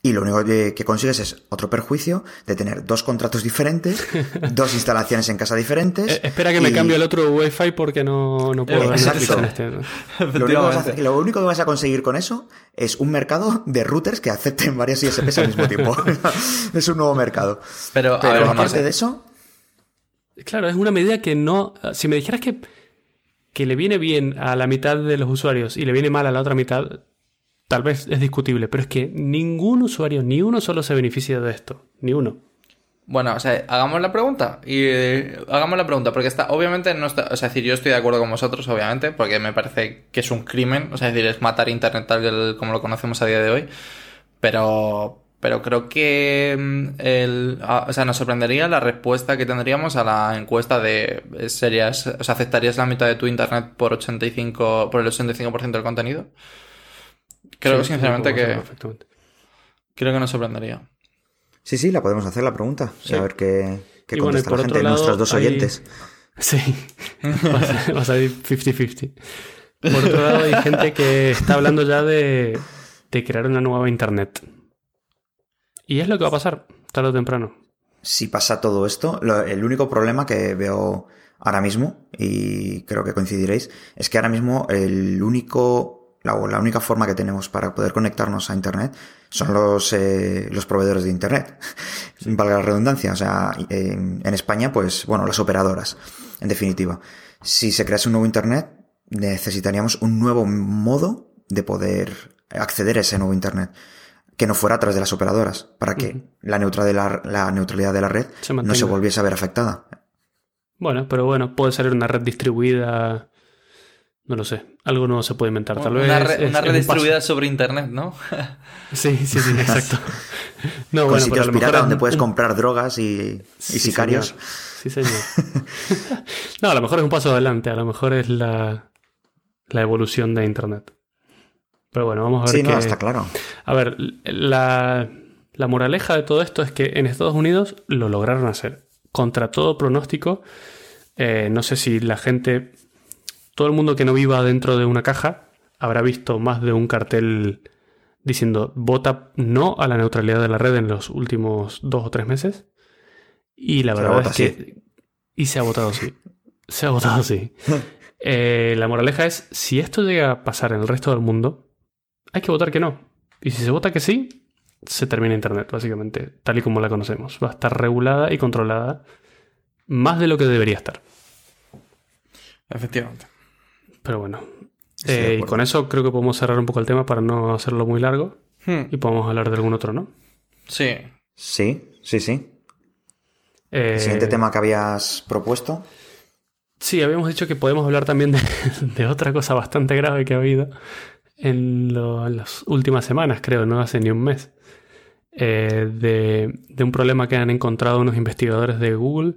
Y lo único que, consigues es otro perjuicio de tener dos contratos diferentes, dos instalaciones en casa diferentes. Eh, espera que me cambie el otro Wi-Fi porque no, no puedo Exacto. En este. Lo único, que vas a, hacer- lo único que vas a conseguir con eso es un mercado de routers que acepten varios ISPs al mismo tiempo. es un nuevo mercado. Pero, a Pero ver, aparte de eso, Claro, es una medida que no. Si me dijeras que, que le viene bien a la mitad de los usuarios y le viene mal a la otra mitad, tal vez es discutible. Pero es que ningún usuario, ni uno solo se beneficia de esto. Ni uno. Bueno, o sea, hagamos la pregunta. Y eh, hagamos la pregunta, porque está, obviamente no está. O sea, decir, yo estoy de acuerdo con vosotros, obviamente, porque me parece que es un crimen. O sea, decir, es matar internet tal como lo conocemos a día de hoy. Pero. Pero creo que mm, el, ah, o sea, nos sorprendería la respuesta que tendríamos a la encuesta de eh, serías, o sea, ¿aceptarías la mitad de tu internet por 85, por el 85% del contenido? Creo Sí, sinceramente que creo que nos sorprendería. sí, sí, la podemos hacer la pregunta. Sí. A ver qué, qué Y bueno, y contesta la gente, lado, nuestros dos hay- oyentes. Sí, va a ser- va a salir 50-50. Por otro lado, hay gente que está hablando ya de, de crear una nueva Internet. Y es lo que va a pasar, tarde o temprano. si pasa todo esto, lo- el único problema que veo ahora mismo, y creo que coincidiréis, es que ahora mismo el único, la, única forma que tenemos para poder conectarnos a Internet son los, eh, los proveedores de Internet. Valga la redundancia. O sea, en, en España, pues, bueno, las operadoras, en definitiva. Si se crease un nuevo Internet, necesitaríamos un nuevo modo de poder acceder a ese nuevo Internet que no fuera a través de las operadoras, para que la, neutralidad de la, la neutralidad de la red Se no se volviese a ver afectada. Bueno, pero bueno, puede ser una red distribuida. No lo sé. Algo nuevo se puede inventar. Tal una vez. es- una es red distribuida sobre internet, ¿no? Sí, sí, sí, exacto. No, Con bueno, pero a sitios lo mejor pirata donde un- puedes un- comprar drogas y, y Sí, sicarios. señor. Sí, señor. no, a lo mejor es un paso adelante. A lo mejor es la, la evolución de Internet. Pero bueno, vamos a ver Sí, no, qué- está claro. A ver, la, la moraleja de todo esto es que en Estados Unidos lo lograron hacer. Contra todo pronóstico, eh, no sé si la gente, todo el mundo que no viva dentro de una caja, habrá visto más de un cartel diciendo vota no a la neutralidad de la red en los últimos dos o tres meses. Y la Se verdad es que... Y se ha votado sí. Se ha votado sí. Eh, la moraleja es, si esto llega a pasar en el resto del mundo, hay que votar que no. Y si se vota que sí, se termina Internet, básicamente, tal y como la conocemos. Va a estar regulada y controlada más de lo que debería estar. Efectivamente. Pero bueno. Eh, y con eso creo que podemos cerrar un poco el tema para no hacerlo muy largo. Hmm, Y podemos hablar de algún otro, ¿no? Sí. Sí, sí, sí. Eh, El siguiente tema que habías propuesto. Sí, habíamos dicho que podemos hablar también de, de otra cosa bastante grave que ha habido en, lo- en las últimas semanas, creo, no hace ni un mes. Eh, de, de un problema que han encontrado unos investigadores de Google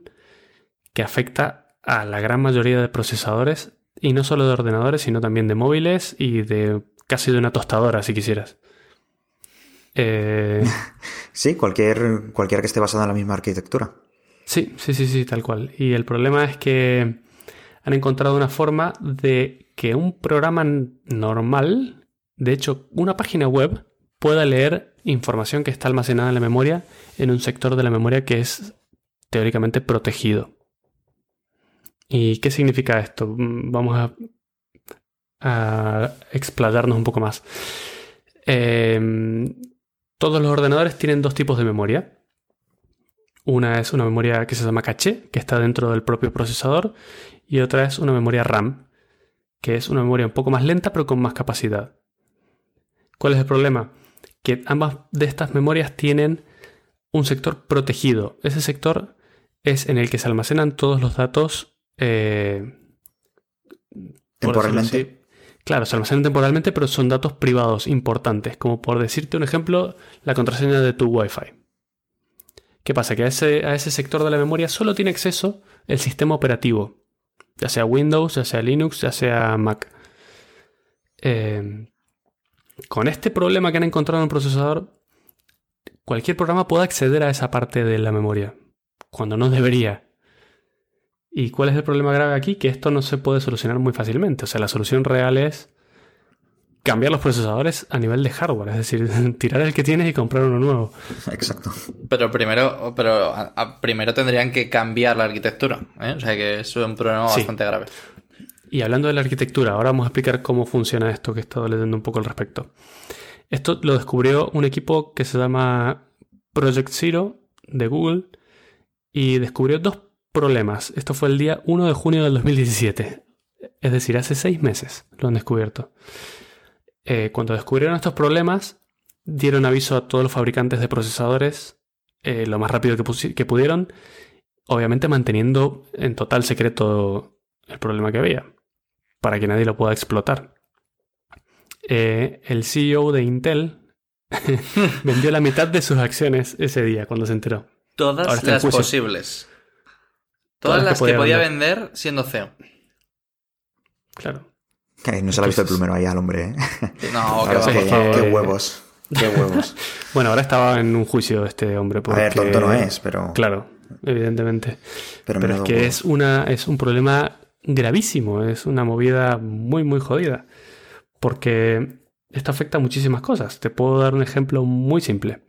que afecta a la gran mayoría de procesadores y no solo de ordenadores, sino también de móviles y de casi de una tostadora, si quisieras. Eh, Sí, cualquier, cualquier que esté basado en la misma arquitectura. Sí, sí, sí, sí, tal cual. Y el problema es que han encontrado una forma de que un programa normal, de hecho, una página web, pueda leer información que está almacenada en la memoria en un sector de la memoria que es teóricamente protegido. ¿Y qué significa esto? Mm, Vamos a, a explayarnos un poco más. Em, todos los ordenadores tienen dos tipos de memoria. Una es una memoria que se llama caché, que está dentro del propio procesador, y otra es una memoria RAM, que es una memoria un poco más lenta pero con más capacidad. ¿Cuál es el problema? Que ambas de estas memorias tienen un sector protegido. Ese sector es en el que se almacenan todos los datos. Eh, Temporalmente. Claro, se almacenan temporalmente, pero son datos privados importantes, como por decirte un ejemplo, la contraseña de tu Wi-Fi. ¿Qué pasa? Que a ese, a ese sector de la memoria solo tiene acceso el sistema operativo, ya sea Windows, ya sea Linux, ya sea Mac. Eh, con este problema que han encontrado en el procesador, cualquier programa puede acceder a esa parte de la memoria, cuando no debería. ¿Y cuál es el problema grave aquí? Que esto no se puede solucionar muy fácilmente. O sea, la solución real es cambiar los procesadores a nivel de hardware, es decir, tirar el que tienes y comprar uno nuevo. Exacto. Pero primero, pero a- a- primero tendrían que cambiar la arquitectura. ¿eh? O sea que es un problema Sí. bastante grave. Y hablando de la arquitectura, ahora vamos a explicar cómo funciona esto que he estado leyendo un poco al respecto. Esto lo descubrió un equipo que se llama Project Zero de Google y descubrió dos problemas. Esto fue el día 1 de junio del 2017. Es decir, hace seis meses lo han descubierto. Eh, cuando descubrieron estos problemas, dieron aviso a todos los fabricantes de procesadores eh, lo más rápido que, pudieron, obviamente manteniendo en total secreto el problema que había, para que nadie lo pueda explotar. Eh, el CEO de Intel vendió la mitad de sus acciones ese día cuando se enteró. Todas las posibles. Todas Todas las que podía vender. vender siendo CEO. Claro. Eh, no se le ha visto el plumero ahí al hombre, ¿eh? No, que qué, favor. qué huevos. Qué huevos. Bueno, ahora estaba en un juicio este hombre. A Porque, ver, tonto no es, pero. Claro, evidentemente. Pero, Pero es que es, una, es un problema gravísimo, es una movida muy, muy jodida. Porque esto afecta a muchísimas cosas. Te puedo dar un ejemplo muy simple.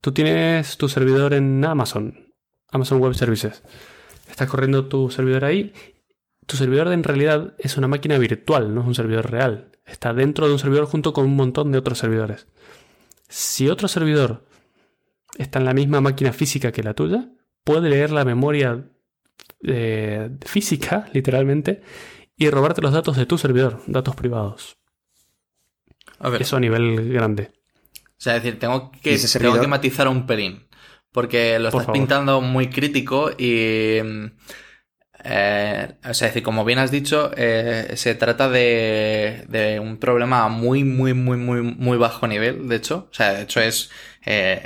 Tú tienes tu servidor en Amazon, Amazon Web Services. Estás corriendo tu servidor ahí. Tu servidor en realidad es una máquina virtual, no es un servidor real. Está dentro de un servidor junto con un montón de otros servidores. Si otro servidor está en la misma máquina física que la tuya, puede leer la memoria eh, física, literalmente, y robarte los datos de tu servidor, datos privados. A ver, Eso a nivel grande. o sea, es decir, tengo ¿Y que, tengo que matizar un pelín. Porque lo Por estás favor. pintando muy crítico y. Eh, o sea, es decir, como bien has dicho, eh, se trata de, de, un problema muy, muy, muy, muy, muy bajo nivel, de hecho. O sea, de hecho es eh,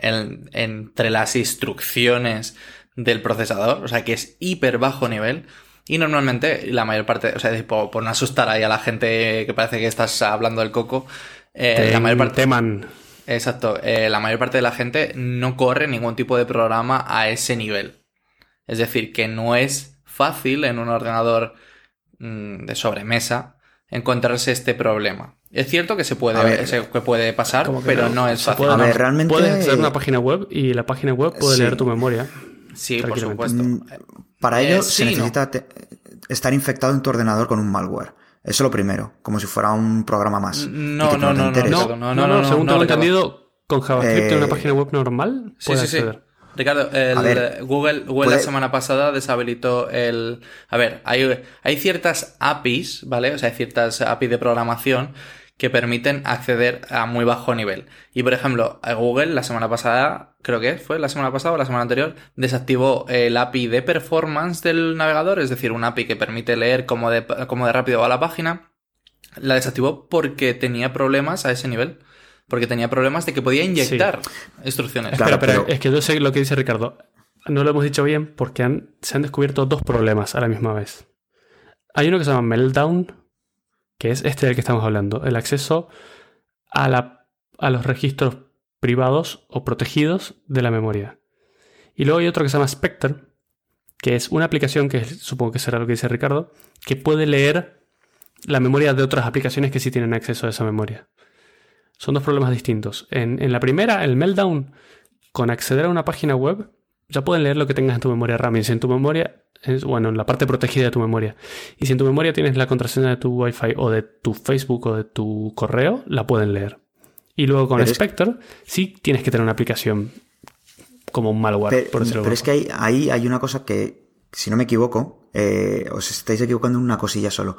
entre las instrucciones del procesador, o sea, que es hiper bajo nivel. Y normalmente la mayor parte, o sea, por, por no asustar ahí a la gente que parece que estás hablando del coco, eh, la mayor parte... Teman. Exacto, eh, la mayor parte de la gente no corre ningún tipo de programa a ese nivel. Es decir, que no es fácil en un ordenador mm, de sobremesa encontrarse este problema. Es cierto que se puede, que puede pasar, pero no, es fácil. a ver, realmente... Puedes hacer una página web y la página web puede leer tu memoria. Sí, por supuesto. Mm, para ello eh, se necesita estar infectado en tu ordenador con un malware. Eso es lo primero, como si fuera un programa más. No, no, no, no, no, no, no, según tengo entendido, con JavaScript en una eh, página web normal sí, sí, Sí. Ricardo, el Google, Google la semana pasada deshabilitó el... A ver, hay, hay ciertas APIs, ¿vale? O sea, hay ciertas APIs de programación que permiten acceder a muy bajo nivel. Y por ejemplo, Google la semana pasada, creo que fue la semana pasada o la semana anterior, desactivó el API de performance del navegador, es decir, un API que permite leer cómo de, cómo de rápido va la página. La desactivó porque tenía problemas a ese nivel. Porque tenía problemas de que podía inyectar instrucciones. Claro, pero, es que yo sé lo que dice Ricardo. No lo hemos dicho bien porque se han descubierto dos problemas a la misma vez. Hay uno que se llama Meltdown, que es este del que estamos hablando, el acceso a, la, a los registros privados o protegidos de la memoria. Y luego hay otro que se llama Spectre, que es una aplicación que supongo que será lo que dice Ricardo, que puede leer la memoria de otras aplicaciones que sí tienen acceso a esa memoria. Son dos problemas distintos. En, en la primera, el Meltdown, con acceder a una página web, ya pueden leer lo que tengas en tu memoria RAM. Y si en tu memoria bueno, en la parte protegida de tu memoria. Y si en tu memoria tienes la contraseña de tu Wi-Fi o de tu Facebook o de tu correo, la pueden leer. Y luego con Spectre, sí tienes que tener una aplicación como un malware, pero, Pero es que ahí, hay una cosa que, si no me equivoco, eh, os estáis equivocando en una cosilla solo.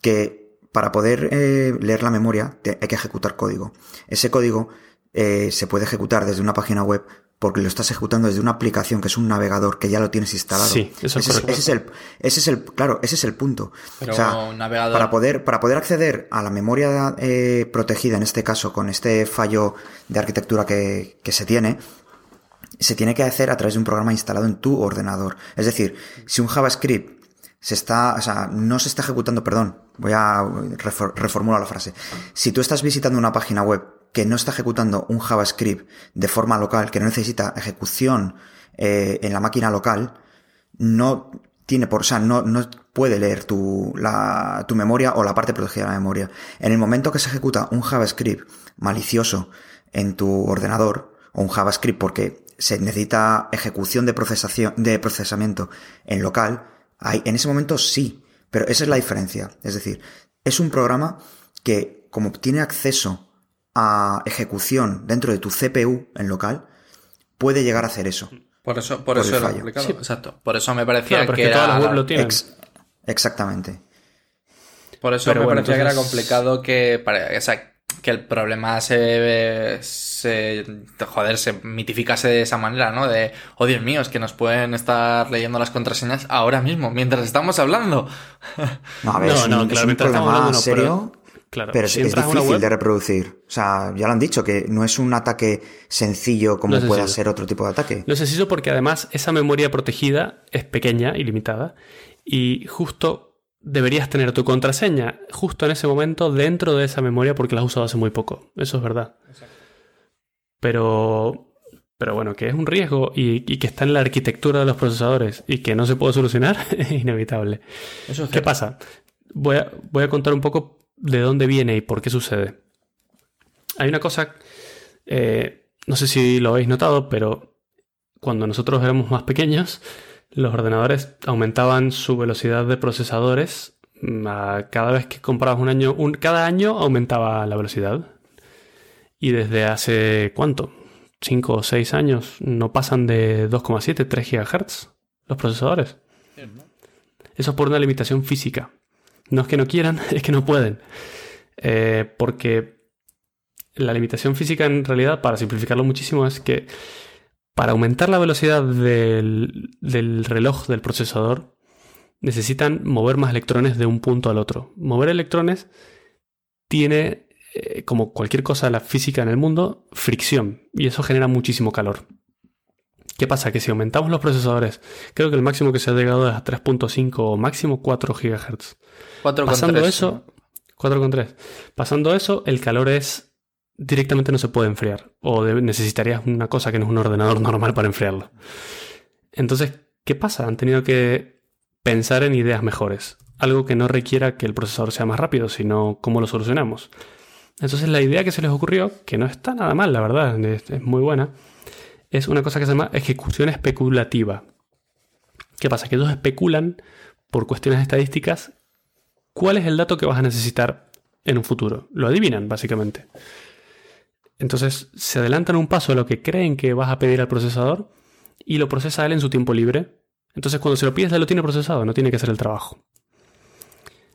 Que para poder eh, leer la memoria hay que ejecutar código. Ese código eh, se puede ejecutar desde una página web porque lo estás ejecutando desde una aplicación que es un navegador que ya lo tienes instalado. Sí, eso ese, es, ese es el, ese es el, claro, ese es el punto. o sea, para poder, para poder acceder a la memoria eh, protegida, en este caso, con este fallo de arquitectura que, que se tiene, se tiene que hacer a través de un programa instalado en tu ordenador. Es decir, si un JavaScript se está, o sea, no se está ejecutando, perdón, voy a reformular la frase. Si tú estás visitando una página web que no está ejecutando un JavaScript de forma local, que no necesita ejecución eh, en la máquina local, no tiene por, o sea, no, no puede leer tu, la, tu memoria o la parte protegida de la memoria. En el momento que se ejecuta un JavaScript malicioso en tu ordenador, o un JavaScript porque se necesita ejecución de procesación, de procesamiento en local, hay, en ese momento sí, pero esa es la diferencia. Es decir, es un programa que, como tiene acceso a ejecución dentro de tu CPU en local, puede llegar a hacer eso. Por eso, por, eso era complicado. exacto. Por eso me parecía que, era... lo exactamente. Por eso me parecía que era complicado que, que el problema se, se, joder, se mitificase de esa manera, ¿no? De, oh Dios mío, es que nos pueden estar leyendo las contraseñas ahora mismo, mientras estamos hablando. No, a ver, no, es un, problema serio. Pero es, difícil de reproducir. O sea, ya lo han dicho, que no es un ataque sencillo como puede ser otro tipo de ataque. No es sencillo porque además esa memoria protegida es pequeña y limitada. Y justo deberías tener tu contraseña justo en ese momento dentro de esa memoria porque la has usado hace muy poco. Eso es verdad. Pero, pero bueno, que es un riesgo y, que está en la arquitectura de los procesadores y que no se puede solucionar es inevitable. ¿Qué pasa? Voy a, voy a contar un poco de dónde viene y por qué sucede. Hay una cosa, eh, no sé si lo habéis notado, pero cuando nosotros éramos más pequeños, los ordenadores aumentaban su velocidad de procesadores mm, cada vez que comprabas un año, un, cada año aumentaba la velocidad. Y desde hace cuánto? 5 o 6 años no pasan de 2,7, 3 GHz los procesadores. Eso es por una limitación física. No es que no quieran, es que no pueden. Eh, porque la limitación física en realidad, para simplificarlo muchísimo, es que para aumentar la velocidad del, reloj del procesador, necesitan mover más electrones de un punto al otro. Mover electrones tiene, eh, como cualquier cosa de la física en el mundo, fricción y eso genera muchísimo calor. ¿Qué pasa? Que si aumentamos los procesadores, creo que el máximo que se ha llegado es a 3.5 o máximo 4 GHz. 4,3. Pasando eso, 4,3. Pasando eso, el calor es directamente no se puede enfriar. O necesitarías una cosa que no es un ordenador normal para enfriarlo. Entonces, ¿qué pasa? Han tenido que pensar en ideas mejores. Algo que no requiera que el procesador sea más rápido, sino cómo lo solucionamos. Entonces, la idea que se les ocurrió, que no está nada mal, la verdad, es, es muy buena, es una cosa que se llama ejecución especulativa. ¿Qué pasa? Que ellos especulan por cuestiones estadísticas cuál es el dato que vas a necesitar en un futuro. Lo adivinan, básicamente. Entonces se adelantan un paso a lo que creen que vas a pedir al procesador y lo procesa él en su tiempo libre. Entonces cuando se lo pides ya lo tiene procesado, no tiene que hacer el trabajo.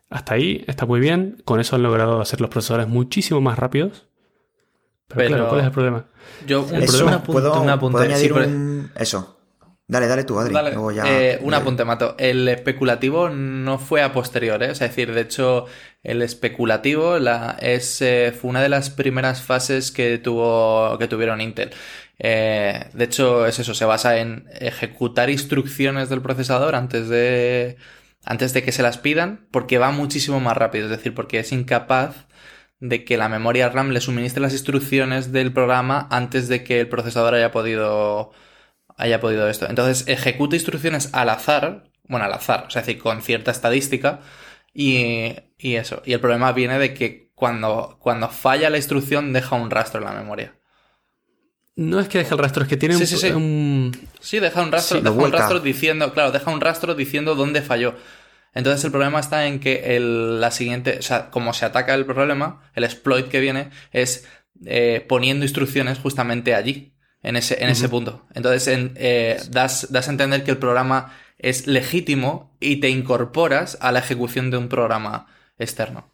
Hasta ahí está muy bien. Con eso han logrado hacer los procesadores muchísimo más rápidos. Pero, Pero- claro, ¿cuál es el problema? Yo, un, El Eso, problema- un apunte, ¿puedo, un apunte. puedo Sí, añadir pero- un... Eso. Dale, dale tú, Adri. Vale, Luego ya... eh, un apunte, Mato. El especulativo no fue a posterior, ¿eh? Es decir, de hecho, el especulativo la, es, eh, fue una de las primeras fases que, tuvo, que tuvieron Intel. Eh, de hecho, es eso, se basa en ejecutar instrucciones del procesador antes de, antes de que se las pidan, porque va muchísimo más rápido, es decir, porque es incapaz de que la memoria RAM le suministre las instrucciones del programa antes de que el procesador haya podido haya podido esto. Entonces ejecuta instrucciones al azar, bueno, al azar, o sea, es decir, con cierta estadística y, y eso. Y el problema viene de que cuando, cuando falla la instrucción deja un rastro en la memoria. No es que deje el rastro, es que tiene Sí, un, sí, sí. un- Sí, deja un rastro, deja un rastro diciendo, claro, deja un rastro diciendo dónde falló. Entonces el problema está en que el, la siguiente, o sea, como se ataca el problema, el exploit que viene es eh, poniendo instrucciones justamente allí, en ese, en ese punto. Entonces en- eh, das, das a entender que el programa es legítimo y te incorporas a la ejecución de un programa externo.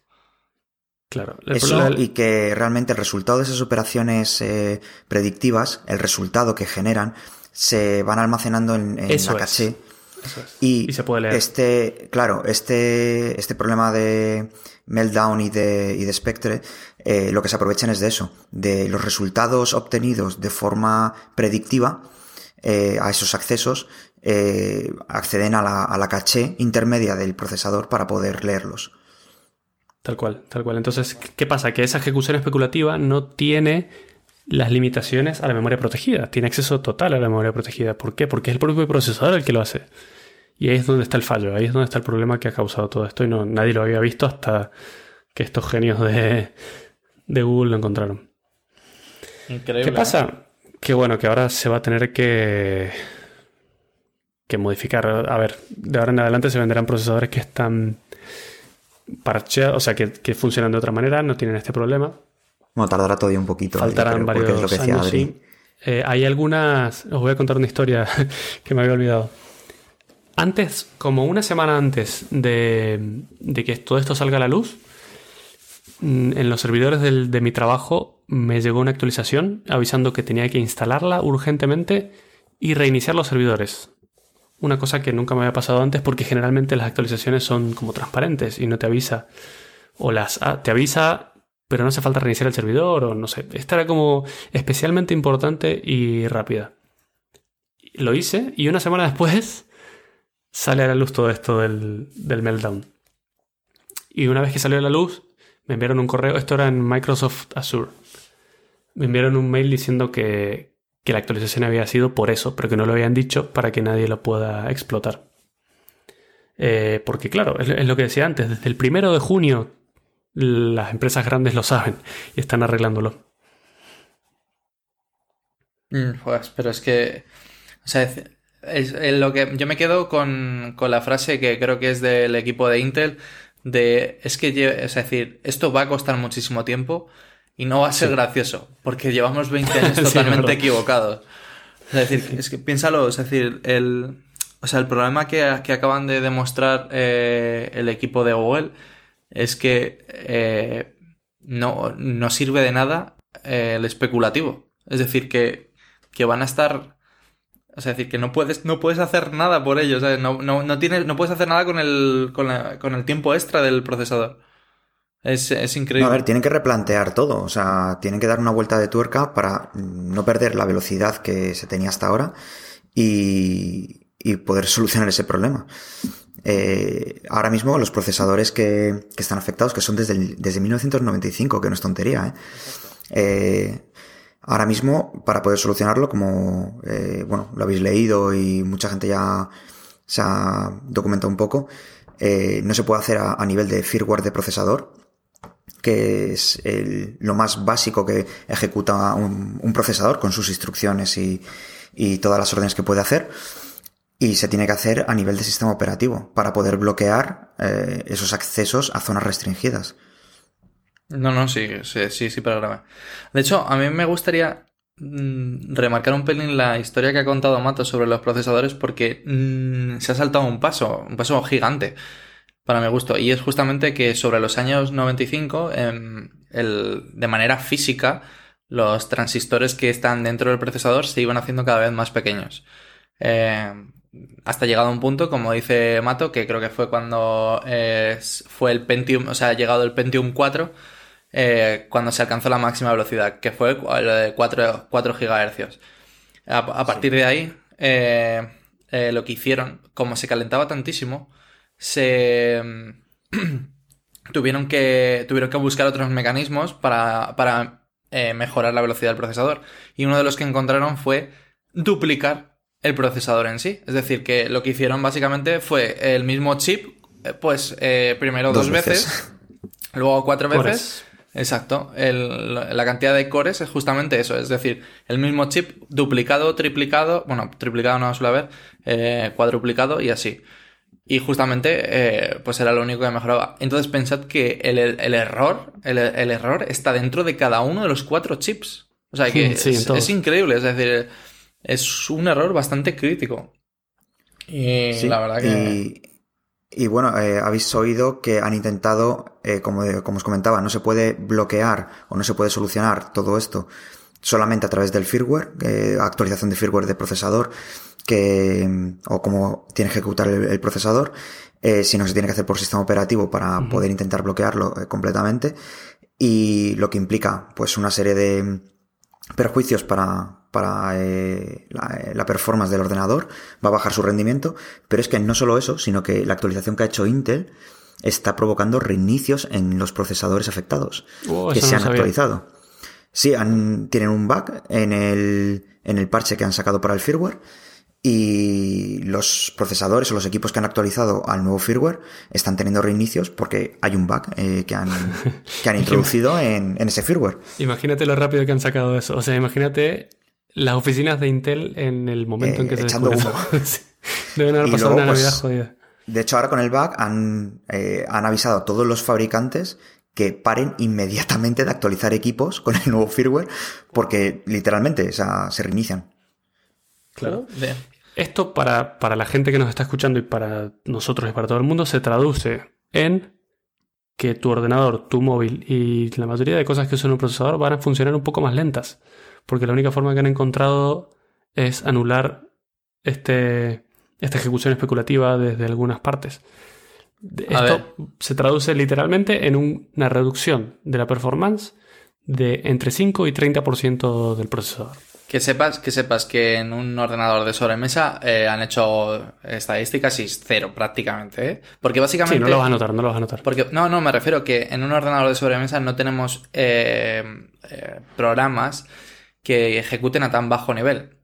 Claro. Eso problema- y que realmente el resultado de esas operaciones eh, predictivas, el resultado que generan, se van almacenando en, en la caché. Es. Y, Y se puede leer. este, claro, este, este problema de Meltdown y de, y de Spectre, eh, lo que se aprovechan es de eso, de los resultados obtenidos de forma predictiva eh, a esos accesos, eh, acceden a la, a la caché intermedia del procesador para poder leerlos. Tal cual, tal cual. Entonces, ¿qué pasa? Que esa ejecución especulativa no tiene las limitaciones a la memoria protegida. Tiene acceso total a la memoria protegida. ¿Por qué? Porque es el propio procesador el que lo hace. Y ahí es donde está el fallo, ahí es donde está el problema que ha causado todo esto. Y no, nadie lo había visto hasta que estos genios de, de Google lo encontraron. Increíble. ¿Qué ¿eh? pasa? Que bueno, que ahora se va a tener que, que modificar. A ver, de ahora en adelante se venderán procesadores que están parcheados, o sea, que, que funcionan de otra manera, no tienen este problema. Bueno, tardará todavía un poquito. eh, Faltarán varios es lo que decía años, sí. Eh, hay algunas. Os voy a contar una historia que me había olvidado. Antes, como una semana antes de, de que todo esto salga a la luz, mm, en los servidores de mi trabajo me llegó una actualización avisando que tenía que instalarla urgentemente y reiniciar los servidores. Una cosa que nunca me había pasado antes porque generalmente las actualizaciones son como transparentes y no te avisa. O las ah, te avisa, pero no hace falta reiniciar el servidor o no sé. Esta era como especialmente importante y rápida. Lo hice y una semana después sale a la luz todo esto del, del meltdown. Y una vez que salió a la luz, me enviaron un correo, esto era en Microsoft Azure. Me enviaron un mail diciendo que, que la actualización había sido por eso, pero que no lo habían dicho para que nadie lo pueda explotar. Eh, porque claro, es, lo que decía antes, desde el primero de junio las empresas grandes lo saben y están arreglándolo. Mm, pues, pero es que. O sea, es, es- es lo que. Yo me quedo con, con la frase que creo que es del equipo de Intel. De. Es que. Es decir, esto va a costar muchísimo tiempo. Y no va a ser gracioso. Porque llevamos 20 años totalmente equivocados. Es decir, es que piénsalo. Es decir, el. O sea, el problema que, que acaban de demostrar eh, el equipo de Google es que eh, no, no sirve de nada eh, el especulativo. Es decir, que, que van a estar O sea, es decir, que no puedes, no puedes hacer nada por ello. ¿sabes? No, no, no, tienes, no puedes hacer nada con el, con, la- con el tiempo extra del procesador. Es, es No, increíble. a ver, tienen que replantear todo. O sea, tienen que dar una vuelta de tuerca para no perder la velocidad que se tenía hasta ahora y, y poder solucionar ese problema. Eh, ahora mismo los procesadores que, que están afectados, que son desde, el- desde 1995, que no es tontería, ¿eh? Eh, ahora mismo, para poder solucionarlo, como, eh, bueno, lo habéis leído y mucha gente ya se ha documentado un poco, eh, no se puede hacer a, nivel de firmware de procesador, que es lo más básico que ejecuta un, procesador con sus instrucciones y, y todas las órdenes que puede hacer. Y se tiene que hacer a nivel de sistema operativo para poder bloquear eh, esos accesos a zonas restringidas. No, no, sí, sí, sí, sí, pero grave. De hecho, a mí me gustaría mm, remarcar un pelín la historia que ha contado Mato sobre los procesadores porque mm, se ha saltado un paso, un paso gigante para mi gusto. Y es justamente que sobre los años 95, em, el, de manera física, los transistores que están dentro del procesador se iban haciendo cada vez más pequeños. Eh, hasta llegado a un punto, como dice Mato, que creo que fue cuando eh, fue el Pentium, o sea, ha llegado el Pentium 4, eh, cuando se alcanzó la máxima velocidad, que fue lo de 4, 4 GHz. A, a partir de ahí, eh, eh, lo que hicieron, como se calentaba tantísimo, se tuvieron que tuvieron que buscar otros mecanismos para, para eh, mejorar la velocidad del procesador. Y uno de los que encontraron fue duplicar el procesador en sí. Es decir, que lo que hicieron básicamente fue el mismo chip, eh, pues eh, primero dos, Dos veces, veces. luego cuatro veces. Exacto. El- la cantidad de cores es justamente eso. Es decir, el mismo chip duplicado, triplicado, bueno, triplicado no suele haber, eh, cuadruplicado y así. Y justamente, eh, pues era lo único que mejoraba. Entonces pensad que el, el error, el, error está dentro de cada uno de los cuatro chips. O sea que Sí, es, increíble. Es decir, es un error bastante crítico. Y Sí, la verdad que... Y, y bueno, eh, habéis oído que han intentado, eh, como, como os comentaba, no se puede bloquear o no se puede solucionar todo esto solamente a través del firmware, eh, actualización de firmware de procesador, que, mm, o cómo tiene que ejecutar el, el procesador, eh, sino que se tiene que hacer por sistema operativo para poder intentar bloquearlo eh, completamente. Y lo que implica, pues, una serie de mm, perjuicios para, para eh, la, eh, la performance del ordenador, va a bajar su rendimiento, pero es que no solo eso, sino que la actualización que ha hecho Intel está provocando reinicios en los procesadores afectados que se han actualizado. Sí, han- tienen un bug en el, en el parche que han sacado para el firmware y los procesadores o los equipos que han actualizado al nuevo firmware están teniendo reinicios porque hay un bug eh, que han, que han introducido en, en ese firmware. Imagínate lo rápido que han sacado eso. O sea, imagínate las oficinas de Intel en el momento Eh, en que se echando descubrió humo. Deben haber Y pasado luego, una pues, Navidad jodida. De hecho, ahora con el bug han, eh, han avisado a todos los fabricantes que paren inmediatamente de actualizar equipos con el nuevo firmware porque literalmente o sea, se reinician. Claro. Esto para, para la gente que nos está escuchando y para nosotros y para todo el mundo se traduce en que tu ordenador, tu móvil y la mayoría de cosas que usan un procesador van a funcionar un poco más lentas. Porque la única forma que han encontrado es anular este, esta ejecución especulativa desde algunas partes. A Esto se traduce literalmente en un- una reducción de la performance de entre 5 y 30% del procesador. Que sepas, que sepas que en un ordenador de sobremesa eh, han hecho estadísticas y cero prácticamente, ¿eh? Porque básicamente... Sí, no lo vas a notar, no lo vas a notar. Porque, no, no, me refiero que en un ordenador de sobremesa no tenemos eh, programas que ejecuten a tan bajo nivel.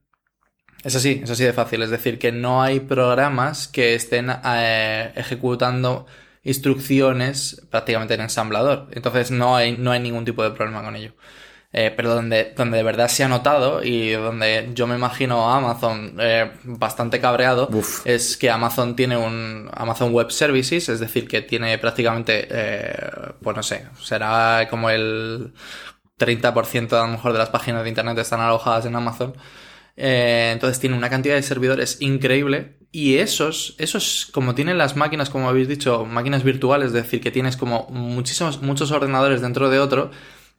Es así, es así de fácil. Es decir, que no hay programas que estén eh, ejecutando instrucciones prácticamente en ensamblador. Entonces no hay, no hay ningún tipo de problema con ello. Eh, pero donde, donde de verdad se ha notado y donde yo me imagino a Amazon eh, bastante cabreado Uf. es que Amazon tiene un Amazon Web Services, es decir, que tiene prácticamente, eh, pues no sé, será como el 30% a lo mejor de las páginas de internet están alojadas en Amazon. Eh, entonces tiene una cantidad de servidores increíble y esos, esos, como tienen las máquinas, como habéis dicho, máquinas virtuales, es decir, que tienes como muchísimos, muchos ordenadores dentro de otro,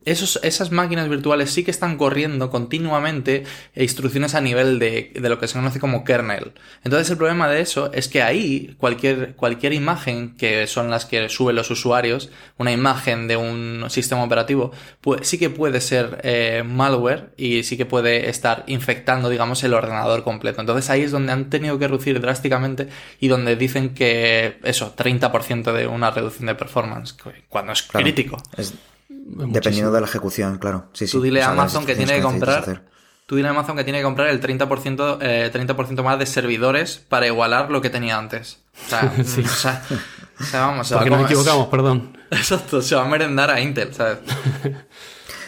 esos, esas máquinas virtuales sí que están corriendo continuamente instrucciones a nivel de, de, lo que se conoce como kernel. Entonces el problema de eso es que ahí cualquier, cualquier imagen, que son las que suben los usuarios, una imagen de un sistema operativo, pues sí que puede ser eh, malware y sí que puede estar infectando, digamos, el ordenador completo. Entonces ahí es donde han tenido que reducir drásticamente y donde dicen que eso, 30% de una reducción de performance, cuando es Claro, crítico. es- dependiendo de la ejecución, claro. Sí, sí. Tú dile O a Amazon que tiene que comprar. Tú dile a Amazon que tiene que comprar el 30%, eh, 30 más de servidores para igualar lo que tenía antes. O sea, Sí. o sea, o sea, vamos, se va Porque nos equivocamos, perdón. Exacto, se va a merendar a Intel, ¿sabes?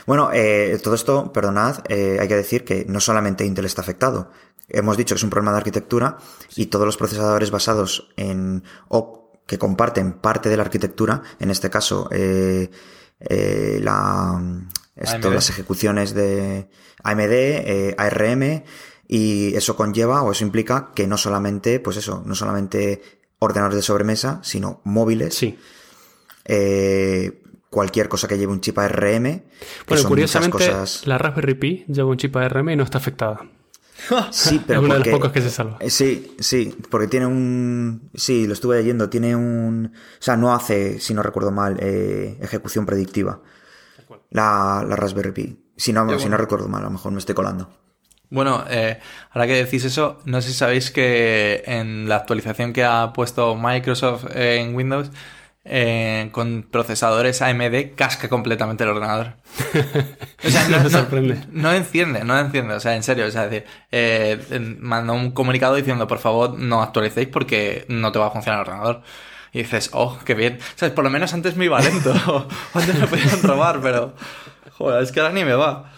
Bueno, eh, todo esto, perdonad, eh, hay que decir que no solamente Intel está afectado. Hemos dicho que es un problema de arquitectura y todos los procesadores basados en o que comparten parte de la arquitectura, en este caso eh, eh, la, esto, las ejecuciones de AMD, eh, ARM y eso conlleva o eso implica que no solamente, pues eso, no solamente ordenadores de sobremesa, sino móviles, Sí. eh, cualquier cosa que lleve un chip ARM. Bueno, curiosamente, cosas. la Raspberry Pi lleva un chip ARM y no está afectada. Sí, pero es una de las porque- pocas que se salva. Eh, Sí, sí, porque tiene un... Sí, lo estuve leyendo, tiene un... O sea, no hace, si no recuerdo mal, eh, ejecución predictiva. La, la Raspberry Pi. Si no, si no recuerdo mal, a lo mejor me estoy colando. Bueno, eh, ahora que decís eso, no sé si sabéis que en la actualización que ha puesto Microsoft en Windows, eh, con procesadores AMD, casca completamente el ordenador. O sea, No me sorprende. No, enciende, no enciende, o sea, en serio, o sea, es decir, eh, mandó un comunicado diciendo, por favor, no actualicéis porque no te va a funcionar el ordenador. Y dices, oh, qué bien. ¿Sabes? Por lo menos antes me iba lento. o antes me podían robar, pero... Joder, es que ahora ni me va.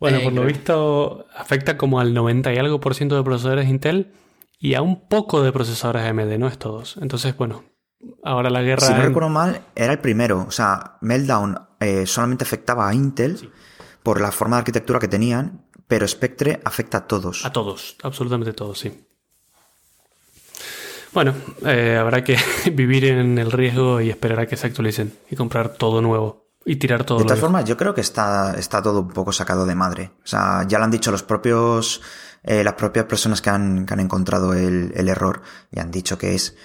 Bueno, Eh, por lo visto afecta como al 90 y algo por ciento de procesadores Intel y a un poco de procesadores AMD, no es todos. Entonces, bueno, ahora la guerra... Si no en- recuerdo mal, era el primero. O sea, Meltdown eh, solamente afectaba a Intel por la forma de arquitectura que tenían, pero Spectre afecta a todos. A todos, absolutamente todos, sí. Bueno, eh, habrá que vivir en el riesgo y esperar a que se actualicen y comprar todo nuevo y tirar todo De todas formas, yo creo que está, está todo un poco sacado de madre. O sea, ya lo han dicho los propios, eh, las propias personas que han, que han encontrado el, el error y han dicho que es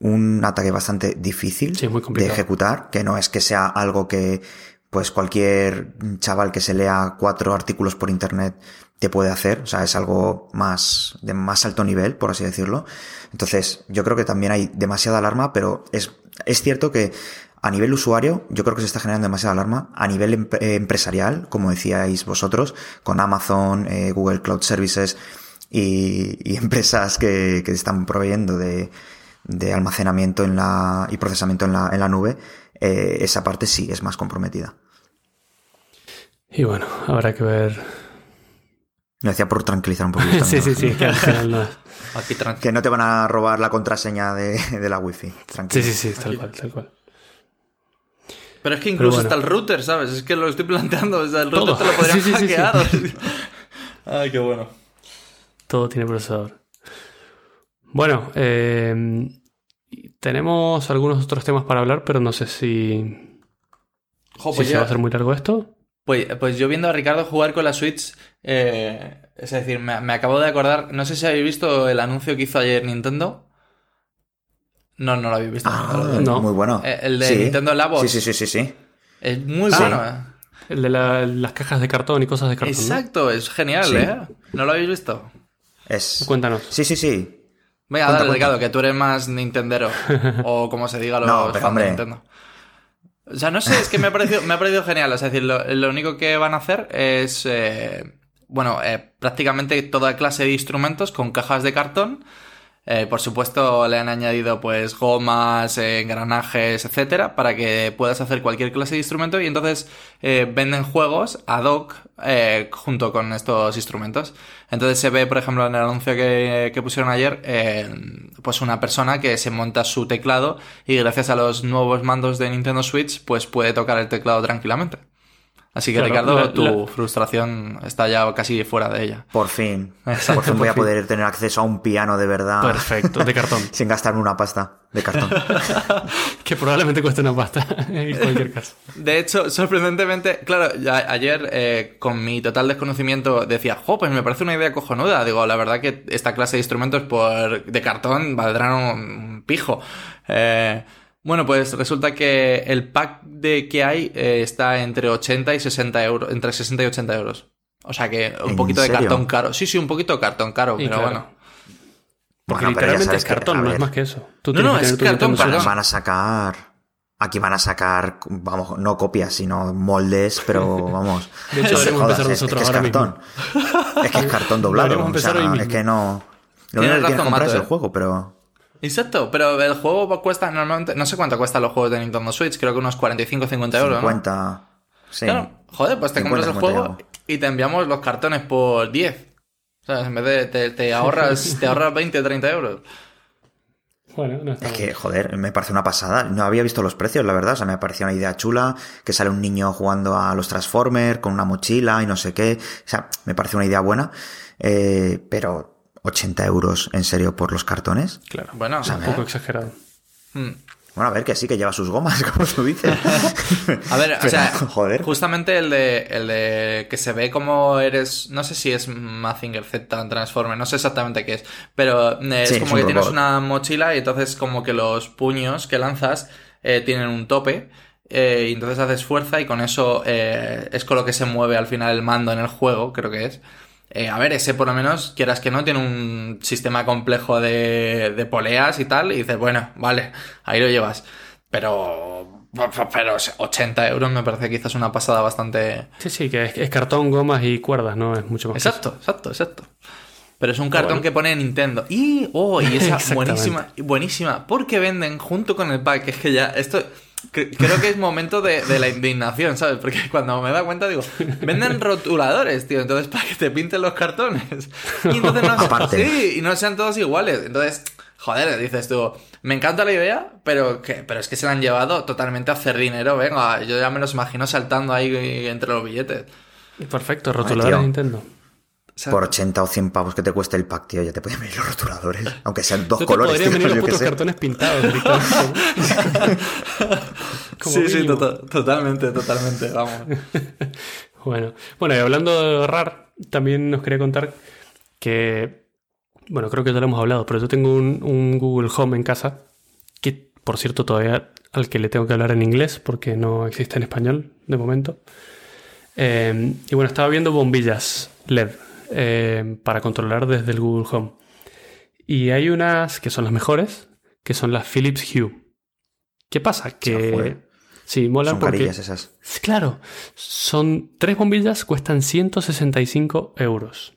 un ataque bastante difícil Sí, muy de ejecutar, que no es que sea algo que pues cualquier chaval que se lea cuatro artículos por internet te puede hacer, o sea, es algo más de más alto nivel, por así decirlo. Entonces, yo creo que también hay demasiada alarma, pero es, es cierto que a nivel usuario, yo creo que se está generando demasiada alarma. A nivel em- empresarial, como decíais vosotros, con Amazon, eh, Google Cloud Services y, y empresas que, que están proveyendo de, de almacenamiento en la, y procesamiento en la, en la nube, eh, esa parte sí es más comprometida. Y bueno, habrá que ver. Lo decía por tranquilizar un poquito. sí, sí, ¿no? sí, que al final no es. Aquí tranquilo. Que no te van a robar la contraseña de, de la wifi. Sí, Tranquilo. sí, sí, tal cual, tal cual. Pero es que incluso bueno. está el router, ¿sabes? Es que lo estoy planteando. O sea, el router Todo. te lo podrían Sí, sí, sí, sí. hackear. Ay, qué bueno. Todo tiene procesador. Bueno, eh, tenemos algunos otros temas para hablar, pero no sé si, Jo, si pues, se va a hacer muy largo esto. pues, pues yo viendo a Ricardo jugar con la Switch, eh, es decir, me, me acabo de acordar, no sé si habéis visto el anuncio que hizo ayer Nintendo. No, no lo habéis visto. Ah, no muy bueno. Eh, el de Nintendo Labos. Sí, sí, sí, sí, sí. Es muy Sí. bueno. eh. El de la- las cajas de cartón y cosas de cartón. ¿no? Exacto, es genial, Sí. ¿eh? ¿No lo habéis visto? Es... Cuéntanos. Sí, sí, sí. Venga, Cuenta, dale, cuenta. Ricardo, que tú eres más Nintendero. o como se diga los No, pero, fans de. Nintendo. O sea, no sé, es que me ha parecido, me ha parecido genial. Es decir, lo, lo único que van a hacer es, eh, bueno, eh, prácticamente toda clase de instrumentos con cajas de cartón. Eh, por supuesto, le han añadido pues gomas, eh, engranajes, etcétera, para que puedas hacer cualquier clase de instrumento y entonces eh, venden juegos ad hoc junto con estos instrumentos. Entonces se ve, por ejemplo, en el anuncio que, que pusieron ayer, pues una persona que se monta su teclado y gracias a los nuevos mandos de Nintendo Switch, pues puede tocar el teclado tranquilamente. Así que Claro, Ricardo, la- tu la- frustración está ya casi fuera de ella. Por fin. Exacto, por fin voy a fin. poder tener acceso a un piano de verdad. Perfecto, de cartón. Sin gastarme una pasta de cartón. que probablemente cueste una pasta en cualquier caso. De hecho, sorprendentemente, claro, ya ayer eh, con mi total desconocimiento decía, jo, pues me parece una idea cojonuda. Digo, la verdad que esta clase de instrumentos por de cartón valdrán un, un pijo. Eh, bueno, pues resulta que el pack de que hay eh, está entre 80 y 60 euros, entre 60 y 80 euros. O sea que un ¿En poquito de cartón caro. Sí, sí, un poquito de cartón caro, Y pero claro. bueno. Porque Bueno, literalmente es cartón, no es más que eso. Tú No, no, que es cartón. Switch. Van a sacar. Aquí van a sacar, vamos, no copias, sino moldes, pero vamos. De hecho, no jodas, empezar es, es que nosotros es ahora cartón. Es que es cartón doblado. O sea, es que no. Lo único que tienes que razón, comprar es el ¿eh? juego, pero. Exacto, pero el juego cuesta normalmente, no sé cuánto cuestan los juegos de Nintendo Switch, creo que unos 45 o 50 euros. ¿no? 50. Sí. Claro, joder, pues te 50, compras el 50 juego algo. y te enviamos los cartones por 10. ¿Sabes? En vez de te, te ahorras, te ahorras 20 o 30 euros. Bueno, no está Es que, joder, me parece una pasada. No había visto los precios, la verdad. O sea, me parecía una idea chula. Que sale un niño jugando a los Transformers con una mochila y no sé qué. O sea, me parece una idea buena. Eh, pero 80 euros, en serio, por los cartones. Claro, Bueno, es un poco exagerado. mm. Bueno, a ver, que sí, que lleva sus gomas, como tú dices. A ver, o sea, joder. justamente el de, el de que se ve como eres, no sé si es Mazinger Z Transformer, no sé exactamente qué es, pero eh, Sí, es es como que tienes una mochila y entonces como que los puños que lanzas eh, tienen un tope eh, y entonces haces fuerza y con eso eh, es con lo que se mueve al final el mando en el juego, creo que es. Eh, a ver, ese por lo menos, quieras que no, tiene un sistema complejo de, de poleas y tal, y dices, bueno, vale, ahí lo llevas. Pero, pero 80 euros me parece quizás una pasada bastante... Sí, sí, que es, es cartón, gomas y cuerdas, no es mucho más. que Exacto, exacto, exacto. Pero es un cartón Bueno. que pone Nintendo. Y, oh, y esa buenísima, buenísima, porque venden junto con el pack, es que ya, esto, creo que es momento de, de la indignación, ¿sabes? Porque cuando me da cuenta digo, venden rotuladores, tío, entonces para que te pinten los cartones. Y entonces no, Aparte. sí, y no sean todos iguales. Entonces, joder, dices tú, me encanta la idea, pero, que, pero es que se la han llevado totalmente a hacer dinero, venga, yo ya me los imagino saltando ahí entre los billetes. Perfecto, rotuladores tío. de Nintendo. Sea, Por 80 o 100 pavos que te cueste el pack, tío, ya te pueden venir los rotuladores. Aunque sean dos No te colores, tío, venir los yo putos cartones pintados sí, sí, to- totalmente, totalmente, vamos. Bueno, bueno, y hablando de ahorrar, también nos quería contar que, bueno, creo que ya lo hemos hablado, pero yo tengo un, un Google Home en casa, que por cierto todavía al que le tengo que hablar en inglés porque no existe en español de momento. Eh, y bueno, estaba viendo bombillas LED eh, para controlar desde el Google Home. Y hay unas que son las mejores, que son las Philips Hue. ¿Qué pasa? Que sí, molan Son porque carillas esas. Claro, son tres bombillas, cuestan 165 euros.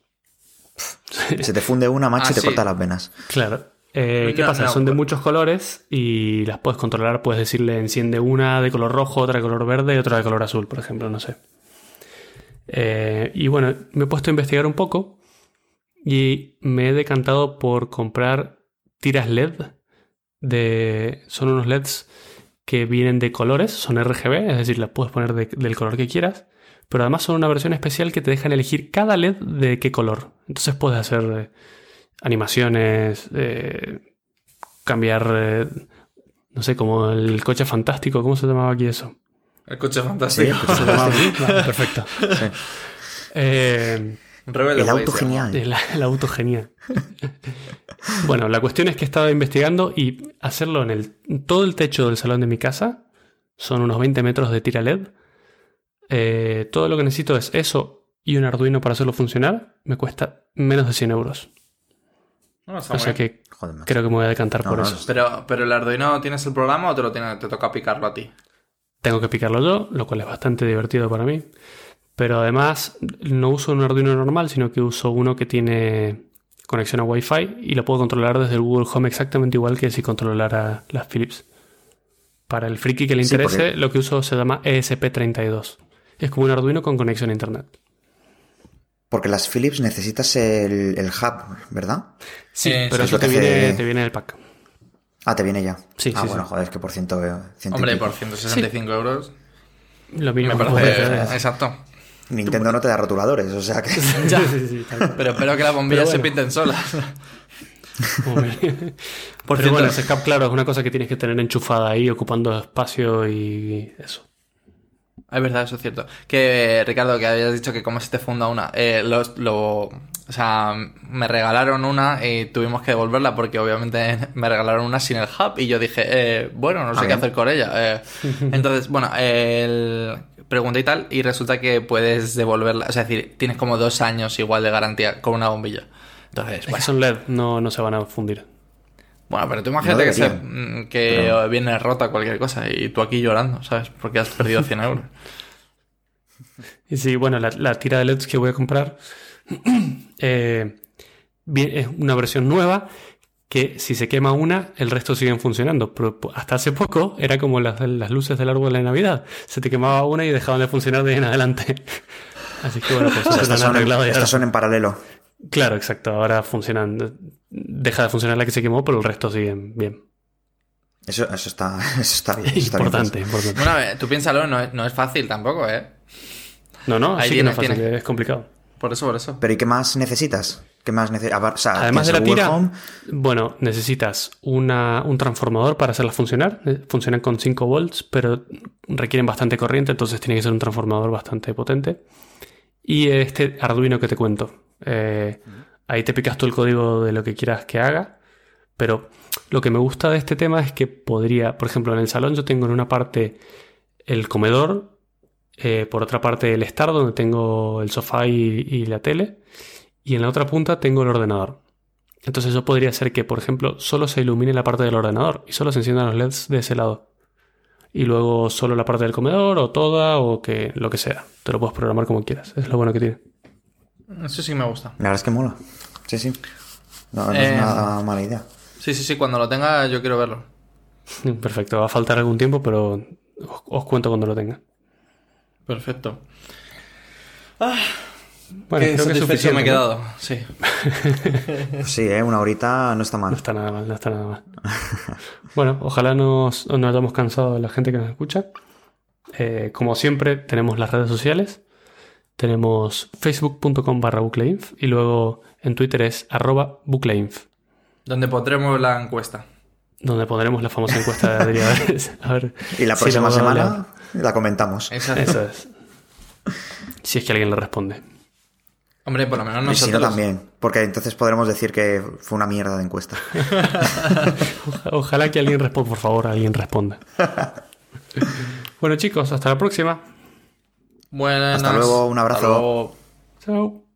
Se te funde una, macho, Ah, y te sí. corta las venas. Claro. Eh, ¿Qué No, pasa? no, son de pues- muchos colores y las puedes controlar. Puedes decirle enciende una de color rojo, otra de color verde y otra de color azul, por ejemplo, no sé. Eh, y bueno, me he puesto a investigar un poco y me he decantado por comprar tiras LED. Son unos LEDs que vienen de colores, son RGB, es decir, las puedes poner de- del color que quieras, pero además son una versión especial que te dejan elegir cada LED de qué color. Entonces puedes hacer eh, animaciones, eh, cambiar, no sé, como el coche fantástico, ¿cómo se llamaba aquí eso? El coche Sí, fantástico. perfecto. Eh, Rebelde El auto genial. el, el auto genial. bueno, la cuestión es que estaba investigando y hacerlo en el, todo el techo del salón de mi casa son unos 20 metros de tira LED. Eh, todo lo que necesito es eso y un Arduino para hacerlo funcionar. Me cuesta menos de 100 euros. No, O sea que Joder, creo que me voy a decantar No, por no, eso. Pero, pero el Arduino, ¿tienes el programa o te lo tiene, te toca picarlo a ti? Tengo que picarlo yo, lo cual es bastante divertido para mí. Pero además no uso un Arduino normal, sino que uso uno que tiene conexión a Wi-Fi y lo puedo controlar desde el Google Home exactamente igual que si controlara las Philips. Para el friki que le Sí, interese, porque- lo que uso se llama E ESP32. Es como un Arduino con conexión a Internet. Porque las Philips necesitas el, el hub, ¿verdad? Sí, Eh, pero eso es lo te que viene, te viene en el pack. Ah, te viene ya. Sí, ah, sí, bueno, sí. joder, es que por ciento, ciento y Hombre, por 165 euros. Lo mismo Me parece. Exacto. Nintendo no te da rotuladores, o sea que... Ya. Pero espero que las bombillas se pinten solas. Por Pero cierto, bueno, ese cap, claro, es una cosa que tienes que tener enchufada ahí, ocupando espacio y eso. Es verdad, eso es cierto. Que, Ricardo, que habías dicho que cómo se te funda una. Eh, los- lo, o sea, me regalaron una y tuvimos que devolverla porque obviamente me regalaron una sin el hub y yo dije, eh, bueno, no sé Ah, qué bien. hacer con ella. Eh, entonces, bueno, el... pregunté y tal y resulta que puedes devolverla. O sea, es decir, tienes como dos años igual de garantía con una bombilla. Entonces, bueno, son LED, no, no se van a fundir. bueno, pero tú imagínate No que, se- mm, viene rota cualquier cosa y tú aquí llorando, ¿sabes? Porque has perdido 100 euros. Y sí, bueno, la, la tira de LEDs que voy a comprar eh, es una versión nueva que si se quema una, el resto siguen funcionando. Pero hasta hace poco era como las, las luces del árbol de Navidad. Se te quemaba una y dejaban de funcionar de ahí en adelante. Así que bueno, pues O sea, eso estas son, arreglado ya. estas son en paralelo. Claro, exacto. Ahora funcionan. Deja de funcionar la que se quemó, pero el resto siguen bien. Eso, eso está, eso está bien. eso está bien importante, importante. Bueno, a ver, tú piénsalo, no es, no es fácil tampoco, ¿eh? No, no, Ahí sí que no es fácil, tiene. es complicado. Por eso, por eso. Pero ¿y qué más necesitas? ¿Qué más necesitas? O sea, Además de la tira, Home, bueno, necesitas una, un transformador para hacerla funcionar. Eh, Funcionan con 5 volts, pero requieren bastante corriente, entonces tiene que ser un transformador bastante potente. Y este Arduino que te cuento. Eh, ahí te picas tú el código de lo que quieras que haga. Pero lo que me gusta de este tema es que podría, por ejemplo, en el salón yo tengo en una parte el comedor, eh, por otra parte el estar donde tengo el sofá y, y la tele, y en la otra punta tengo el ordenador. Entonces yo podría hacer que, por ejemplo, solo se ilumine la parte del ordenador y solo se enciendan los LEDs de ese lado. Y luego solo la parte del comedor o toda o que lo que sea. Te lo puedes programar como quieras. Es lo bueno que tiene. Eso sí me gusta. la verdad es que mola. Sí, sí. No, no Eh, es nada mala idea. Sí, sí, sí, cuando lo tenga yo quiero verlo. Perfecto. Va a faltar algún tiempo, pero os, os cuento cuando lo tenga. Perfecto. Bueno, Qué creo que suficiente. me he ¿no? quedado. Sí. Sí, ¿eh? una horita no está No mal. está nada mal, no está nada mal. bueno, ojalá nos, no hayamos cansado de la gente que nos escucha. Eh, como siempre, tenemos las redes sociales. Tenemos facebook.com barra bucleinf y luego en Twitter es arroba bucleinf, Donde pondremos la encuesta. donde pondremos la famosa encuesta de Adrián. A ver, a ver Y la próxima semana la comentamos. Eso es. Si es que alguien le responde. Hombre, por lo menos y si nosotros. no también, porque entonces podremos decir que fue una mierda de encuesta. Oja- Ojalá que alguien responda, por favor, alguien responda. bueno, chicos, hasta la próxima. Buenas. Hasta luego, un abrazo. Hasta luego. Chao.